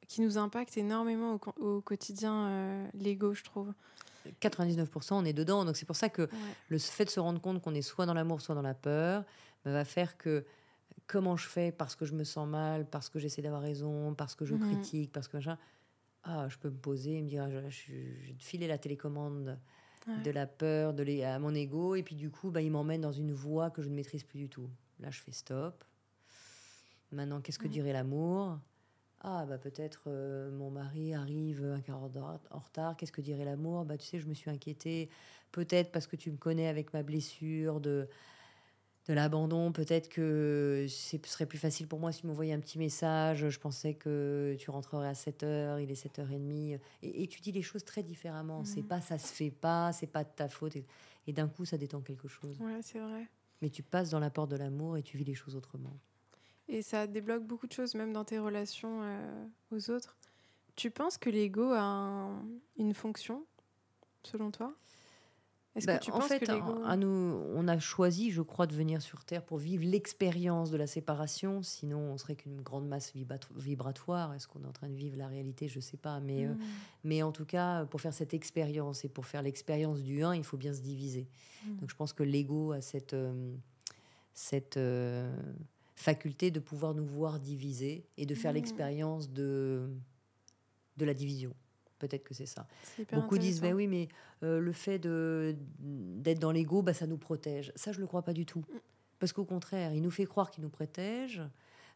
qui nous impacte énormément au, quotidien, euh, l'ego, je trouve. 99%, on est dedans. Donc c'est pour ça que le fait de se rendre compte qu'on est soit dans l'amour, soit dans la peur, bah, va faire que comment je fais parce que je me sens mal, parce que j'essaie d'avoir raison, parce que je mhm. critique, parce que machin. Ah, je peux me poser et me dire, ah, je, je, vais te filer la télécommande de la peur de à mon ego, et puis du coup, bah, il m'emmène dans une voie que je ne maîtrise plus du tout. Là, je fais stop. Maintenant, qu'est-ce que dirait l'amour? Ah, bah peut-être euh, mon mari arrive un quart d'heure en retard. Qu'est-ce que dirait l'amour? Bah tu sais, je me suis inquiétée. Peut-être parce que tu me connais avec ma blessure de de l'abandon. Peut-être que ce serait plus facile pour moi si tu m'envoyais un petit message. Je pensais que tu rentrerais à 7 h, il est 7h30. Et, et tu dis les choses très différemment. C'est mhm. pas ça se fait pas, c'est pas de ta faute. Et, d'un coup, ça détend quelque chose. Ouais, c'est vrai. Mais tu passes dans la porte de l'amour et tu vis les choses autrement. Et ça débloque beaucoup de choses, même dans tes relations euh, aux autres. Tu penses que l'ego a une fonction, selon toi? Bah, en fait, à nous, on a choisi, je crois, de venir sur Terre pour vivre l'expérience de la séparation. Sinon, on serait qu'une grande masse vibratoire. Est-ce qu'on est en train de vivre la réalité? Je ne sais pas. Mais, euh, hmm. mais en tout cas, pour faire cette expérience et pour faire l'expérience du 1, il faut bien se diviser. Hmm. Donc, je pense que l'ego a cette, euh, cette euh, faculté de pouvoir nous voir diviser et de faire hmm. l'expérience de, de la division. Peut-être que c'est ça. Beaucoup disent, ben oui, mais euh, le fait d'être dans l'ego, bah, ça nous protège. Ça, je ne le crois pas du tout. Mm. Parce qu'au contraire, il nous fait croire qu'il nous protège.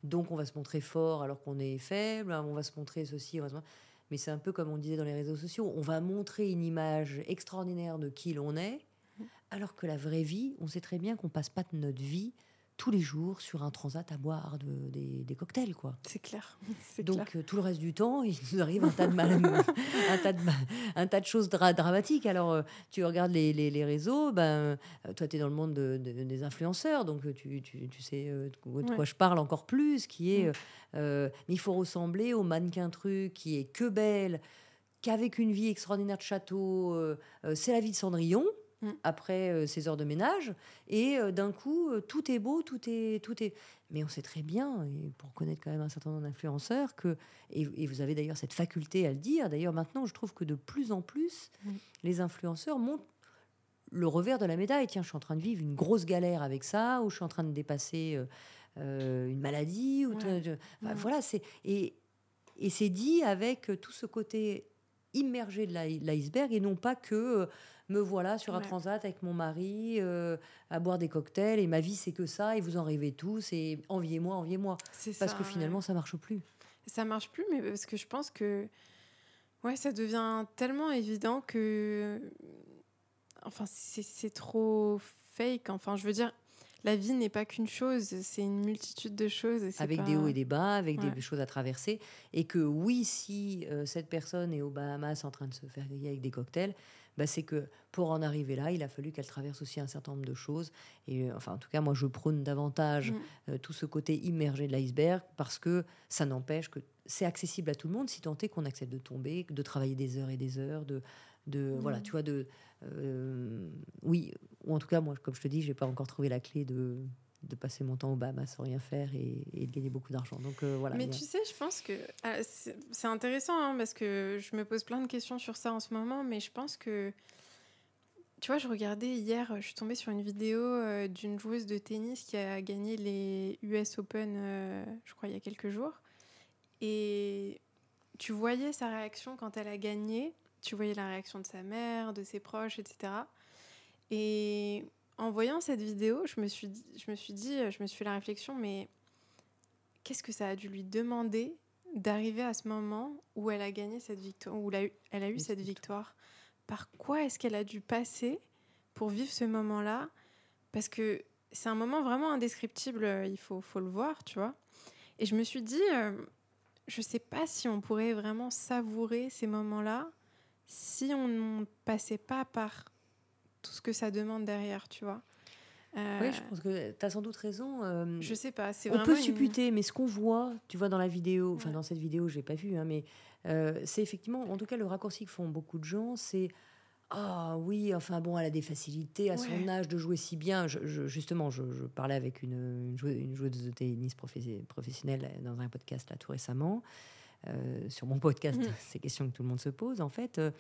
Donc, on va se montrer fort alors qu'on est faible. On va se montrer ceci. Mais c'est un peu comme on disait dans les réseaux sociaux. On va montrer une image extraordinaire de qui l'on est. Mm. Alors que la vraie vie, on sait très bien qu'on passe pas de notre vie tous les jours sur un transat à boire des, cocktails, quoi. C'est clair. *laughs* Donc euh, tout le reste du temps, *laughs* il nous arrive un tas de mal, *laughs* un tas de, un tas de choses dramatiques. Alors euh, tu regardes les, les, réseaux, ben euh, toi tu es dans le monde des influenceurs, donc tu, tu, tu sais de quoi je parle encore plus, qui est, mais il faut ressembler au mannequin truc qui est que belle, qu'avec une vie extraordinaire de château, c'est la vie de Cendrillon. Mm. après euh, ces heures de ménage. Et euh, d'un coup, euh, tout est beau, tout est, tout est. Mais on sait très bien, et pour connaître quand même un certain nombre d'influenceurs, que et, vous avez d'ailleurs cette faculté à le dire. D'ailleurs, maintenant, je trouve que de plus en plus, les influenceurs montrent le revers de la médaille. Tiens, je suis en train de vivre une grosse galère avec ça, ou je suis en train de dépasser une maladie, ou voilà. C'est et Et c'est dit avec tout ce côté immergé de l'iceberg et non pas que me voilà sur un transat avec mon mari à boire des cocktails et ma vie c'est que ça et vous en rêvez tous et enviez-moi, enviez-moi. Parce que finalement ça marche plus. Ça marche plus, mais parce que je pense que ouais, ça devient tellement évident que enfin c'est trop fake. Enfin, je veux dire, la vie n'est pas qu'une chose, c'est une multitude de choses. avec des hauts et des bas, avec des choses à traverser. Et que oui, si euh, cette personne est aux Bahamas en train de se faire griller avec des cocktails, bah, c'est que pour en arriver là, il a fallu qu'elle traverse aussi un certain nombre de choses. Et euh, enfin, en tout cas, moi, je prône davantage mm. euh, tout ce côté immergé de l'iceberg parce que ça n'empêche que c'est accessible à tout le monde si tant est qu'on accepte de tomber, de travailler des heures et des heures, de, de voilà, mm. tu vois, de oui, ou en tout cas, moi, comme je te dis, j'ai pas encore trouvé la clé de, de passer mon temps au Bahamas sans rien faire et, de gagner beaucoup d'argent. Donc euh, voilà. Mais tu sais, je pense que ah, c'est intéressant hein, parce que je me pose plein de questions sur ça en ce moment, mais je pense que tu vois, je regardais hier, je suis tombée sur une vidéo euh, d'une joueuse de tennis qui a gagné les US Open, euh, je crois, il y a quelques jours. Et tu voyais sa réaction quand elle a gagné, tu voyais la réaction de sa mère, de ses proches, etc. Et en voyant cette vidéo, je me suis dit, je me suis, dit, je me suis fait la réflexion, mais qu'est-ce que ça a dû lui demander d'arriver à ce moment où elle a gagné cette victoire, où elle a eu cette victoire? Par quoi est-ce qu'elle a dû passer pour vivre ce moment-là? Parce que c'est un moment vraiment indescriptible, il faut, faut le voir, tu vois? Et je me suis dit, euh, je sais pas si on pourrait vraiment savourer ces moments-là si on ne passait pas par tout ce que ça demande derrière, tu vois. Euh, oui, je pense que tu as sans doute raison. Euh, je sais pas. On peut supputer, mais ce qu'on voit, tu vois, dans la vidéo, enfin dans cette vidéo, j'ai pas vu, hein, mais euh, c'est effectivement, en tout cas, le raccourci que font beaucoup de gens, c'est ah oui, enfin bon, elle a des facilités à son âge de jouer si bien. Je, justement, je, parlais avec une, une, joueuse, de tennis professionnelle dans un podcast là tout récemment. sur mon podcast, mmh. *laughs* ces questions que tout le monde se pose, en fait. Euh,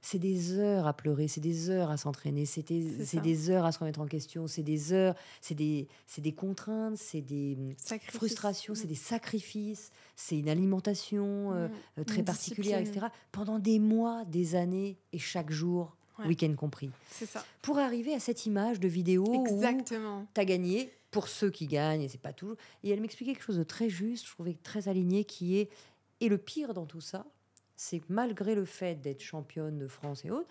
c'est des heures à pleurer, c'est des heures à s'entraîner, c'est des, heures à se remettre en question, c'est des heures, c'est des, des contraintes, c'est des hum, frustrations, c'est des sacrifices, c'est une alimentation euh, euh, très particulière, etc. Pendant des mois, des années et chaque jour, week-end compris. C'est ça. Pour arriver à cette image de vidéo Exactement. où tu as gagné, pour ceux qui gagnent, et c'est pas toujours. Et elle m'expliquait quelque chose de très juste, je trouvais très aligné, qui est et le pire dans tout ça, c'est que malgré le fait d'être championne de France et autres,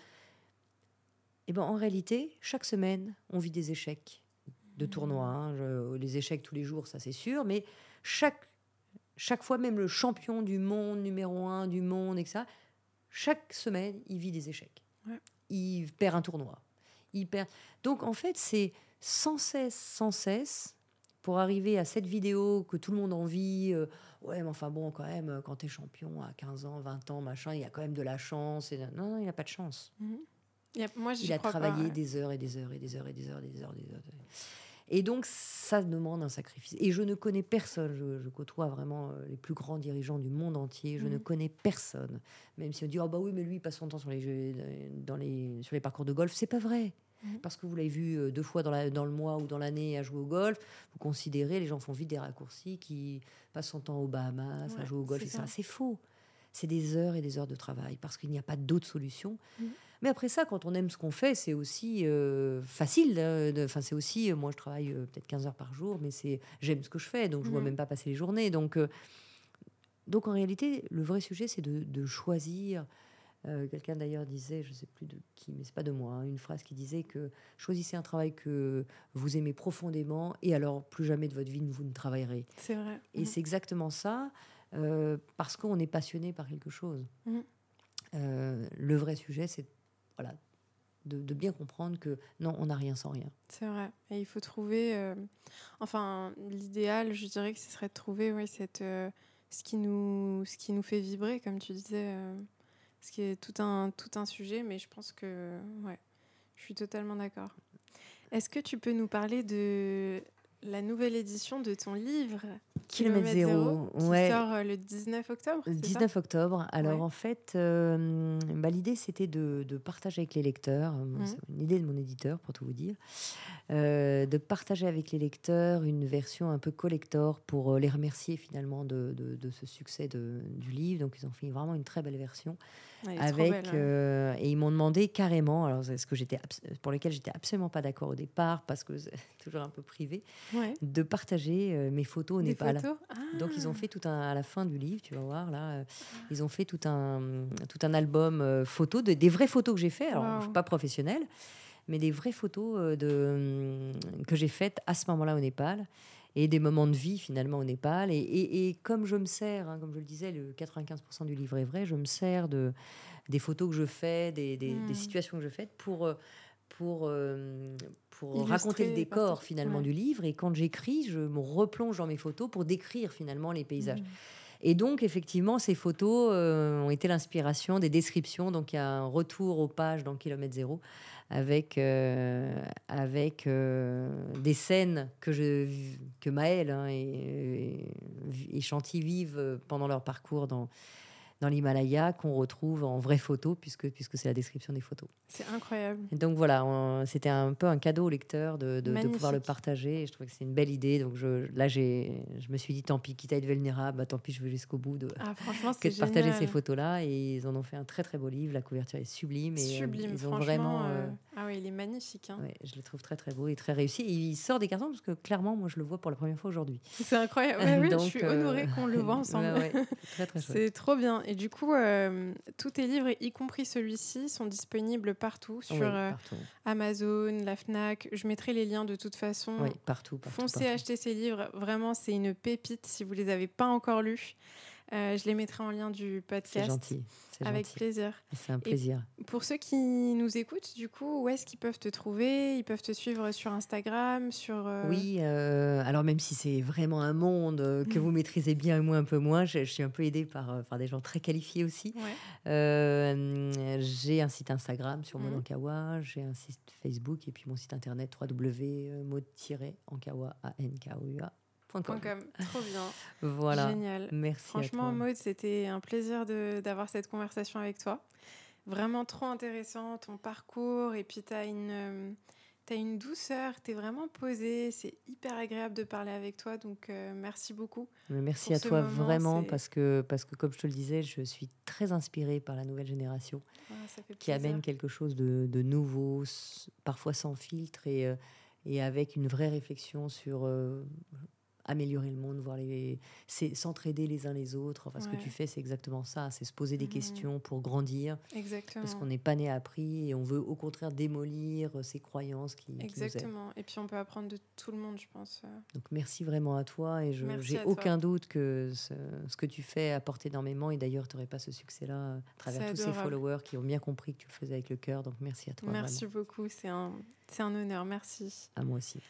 eh ben, en réalité, chaque semaine, on vit des échecs de mmh. tournois. Hein. les échecs tous les jours, ça c'est sûr, mais chaque, chaque fois, même le champion du monde, numéro un du monde, et ça, chaque semaine, il vit des échecs. Il perd un tournoi. Il perd... Donc en fait, c'est sans cesse, sans cesse, pour arriver à cette vidéo que tout le monde envie. Euh, ouais, mais enfin bon, quand même, quand tu es champion à 15 ans, 20 ans, machin, il y a quand même de la chance. Et... Non, non, il n'a pas de chance. Mhm. A, moi, il a travaillé des heures et des heures et des heures et des heures et des heures. Des heures, Et donc, ça demande un sacrifice. Et je ne connais personne, je, côtoie vraiment euh, les plus grands dirigeants du monde entier, je ne mhm. connais personne. Même si on dit, oh bah oui, mais lui, il passe son temps sur les, jeux, dans les, sur les parcours de golf. C'est pas vrai. Mhm. Parce que vous l'avez vu euh, deux fois dans, la, dans le mois ou dans l'année à jouer au golf, vous considérez, les gens font vite des raccourcis, qui passent son temps aux Bahamas à jouer au golf, ça. C'est faux. C'est des heures et des heures de travail parce qu'il n'y a pas d'autre solution. Mhm. Mais après ça, quand on aime ce qu'on fait, c'est aussi euh, facile. Enfin, c'est aussi, euh, moi, je travaille peut-être 15 heures par jour, mais c'est j'aime ce que je fais, donc je ne vois mhm. même pas passer les journées. Donc, donc en réalité, le vrai sujet, c'est de, de, choisir euh, quelqu'un d'ailleurs disait, je ne sais plus de qui, mais c'est pas de moi, hein, une phrase qui disait que choisissez un travail que vous aimez profondément et alors plus jamais de votre vie vous ne travaillerez. C'est vrai. Et mm. c'est exactement ça, euh, parce qu'on est passionné par quelque chose. Mm. Euh, le vrai sujet, c'est voilà, de, bien comprendre que non, on n'a rien sans rien. C'est vrai. Et il faut trouver. enfin, l'idéal, je dirais que ce serait de trouver oui, cette, ce, qui nous, ce qui nous fait vibrer, comme tu disais ce qui est tout un, tout un sujet, mais je pense que ouais, je suis totalement d'accord. Est-ce que tu peux nous parler de la nouvelle édition de ton livre? Kilomètre zéro, qui ouais. sort euh, le 19 octobre. Le 19 ça octobre. Alors en fait, euh, bah, l'idée c'était de, de, partager avec les lecteurs. Mmh. C'est une idée de mon éditeur pour tout vous dire, euh, de partager avec les lecteurs une version un peu collector pour les remercier finalement de, de, de ce succès du livre. Donc ils ont fait vraiment une très belle version avec belle, hein. euh, et ils m'ont demandé carrément alors ce que j'étais pour lequel j'étais absolument pas d'accord au départ parce que c'est *laughs* toujours un peu privé de partager euh, mes photos au Donc ils ont Ah. fait tout un à la fin du livre tu vas voir là euh, ils ont fait tout un tout un album euh, photo de, des vraies photos que j'ai fait alors Wow. je suis pas professionnelle mais des vraies photos euh, de que j'ai faites à ce moment-là au Népal et des moments de vie finalement au Népal. Et, et, et comme je me sers, hein, comme je le disais, le 95% du livre est vrai, je me sers de, des photos que je fais, des, des, Mm. des situations que je fais pour, pour, pour Illustrer, raconter le décor finalement Ouais. du livre. Et quand j'écris, je me replonge dans mes photos pour décrire finalement les paysages. Mhm. Et donc, effectivement, ces photos euh, ont été l'inspiration des descriptions. Donc, il y a un retour aux pages dans Kilomètre Zéro avec, euh, avec euh, des scènes que, je, que Maëlle hein, et, et Chanty vivent pendant leur parcours dans, dans l'Himalaya, qu'on retrouve en vraies photos, puisque, puisque c'est la description des photos. C'est incroyable. Et donc voilà, c'était un peu un cadeau au lecteur de, de- de pouvoir le partager. Et je trouvais que c'est une belle idée. Donc je, là, j'ai, je me suis dit, tant pis, quitte à être vulnérable, bah, tant pis, je vais jusqu'au bout de, Ah, *laughs* que de partager ces photos-là. Et ils en ont fait un très très beau livre. La couverture est sublime. Et, euh, Sublime, ils ont vraiment. euh, euh, Ah oui, il est magnifique. hein. ouais, je le trouve très très beau et très réussi. Et il sort des cartons parce que clairement, moi, je le vois pour la première fois aujourd'hui. C'est incroyable. Ouais, *laughs* oui, je Donc, suis euh, honorée qu'on le voit *laughs* ensemble. Ouais, très. C'est trop bien. Et du coup, euh, tous tes livres, y compris celui-ci, sont disponibles partout sur Oui, euh. Amazon, la Fnac. Je mettrai les liens de toute façon. Oui, partout, partout, Foncez partout. acheter ces livres. Vraiment, c'est une pépite si vous les avez pas encore lus. Euh, je les mettrai en lien du C'est podcast. gentil. c'est Avec gentil. plaisir. C'est un plaisir. Pour ceux qui nous écoutent, du coup, où est-ce qu'ils peuvent te trouver? Ils peuvent te suivre sur Instagram, sur... euh, Oui, euh, alors même si c'est vraiment un monde que Mm. vous maîtrisez bien et moi un peu moins, je, je suis un peu aidée par, par des gens très qualifiés aussi. Ouais. J'ai un site Instagram sur Mhm. Maud Ankawa, j'ai un site Facebook et puis mon site internet www.maud-ankawa.com. Com. Trop bien. Voilà. Génial. Merci Franchement. Maud, c'était un plaisir d'avoir cette conversation avec toi. Vraiment trop intéressant, ton parcours. Et puis, tu as une, euh, une douceur, tu es vraiment posée. C'est hyper agréable de parler avec toi. Donc, euh, merci beaucoup. Mais merci à toi moment, vraiment parce que, parce que, comme je te le disais, je suis très inspirée par la nouvelle génération. Ah, qui amène quelque chose de, de nouveau, parfois sans filtre et, euh, et avec une vraie réflexion sur euh, améliorer le monde, voir les, c'est s'entraider les uns les autres. Enfin, ce que tu fais, c'est exactement ça, c'est se poser des Mhm. questions pour grandir, Exactement. parce qu'on n'est pas né appris et on veut au contraire démolir euh, ces croyances qui. Exactement. Et puis, on peut apprendre de tout le monde, je pense. euh. Donc merci vraiment à toi et je j'ai toi. aucun doute que ce, ce que tu fais apporte énormément et d'ailleurs tu n'aurais pas ce succès-là euh, à travers tous ces followers qui ont bien compris que tu le faisais avec le cœur. Donc merci à toi. Merci vraiment. beaucoup. C'est un, c'est un honneur. Merci. À moi aussi.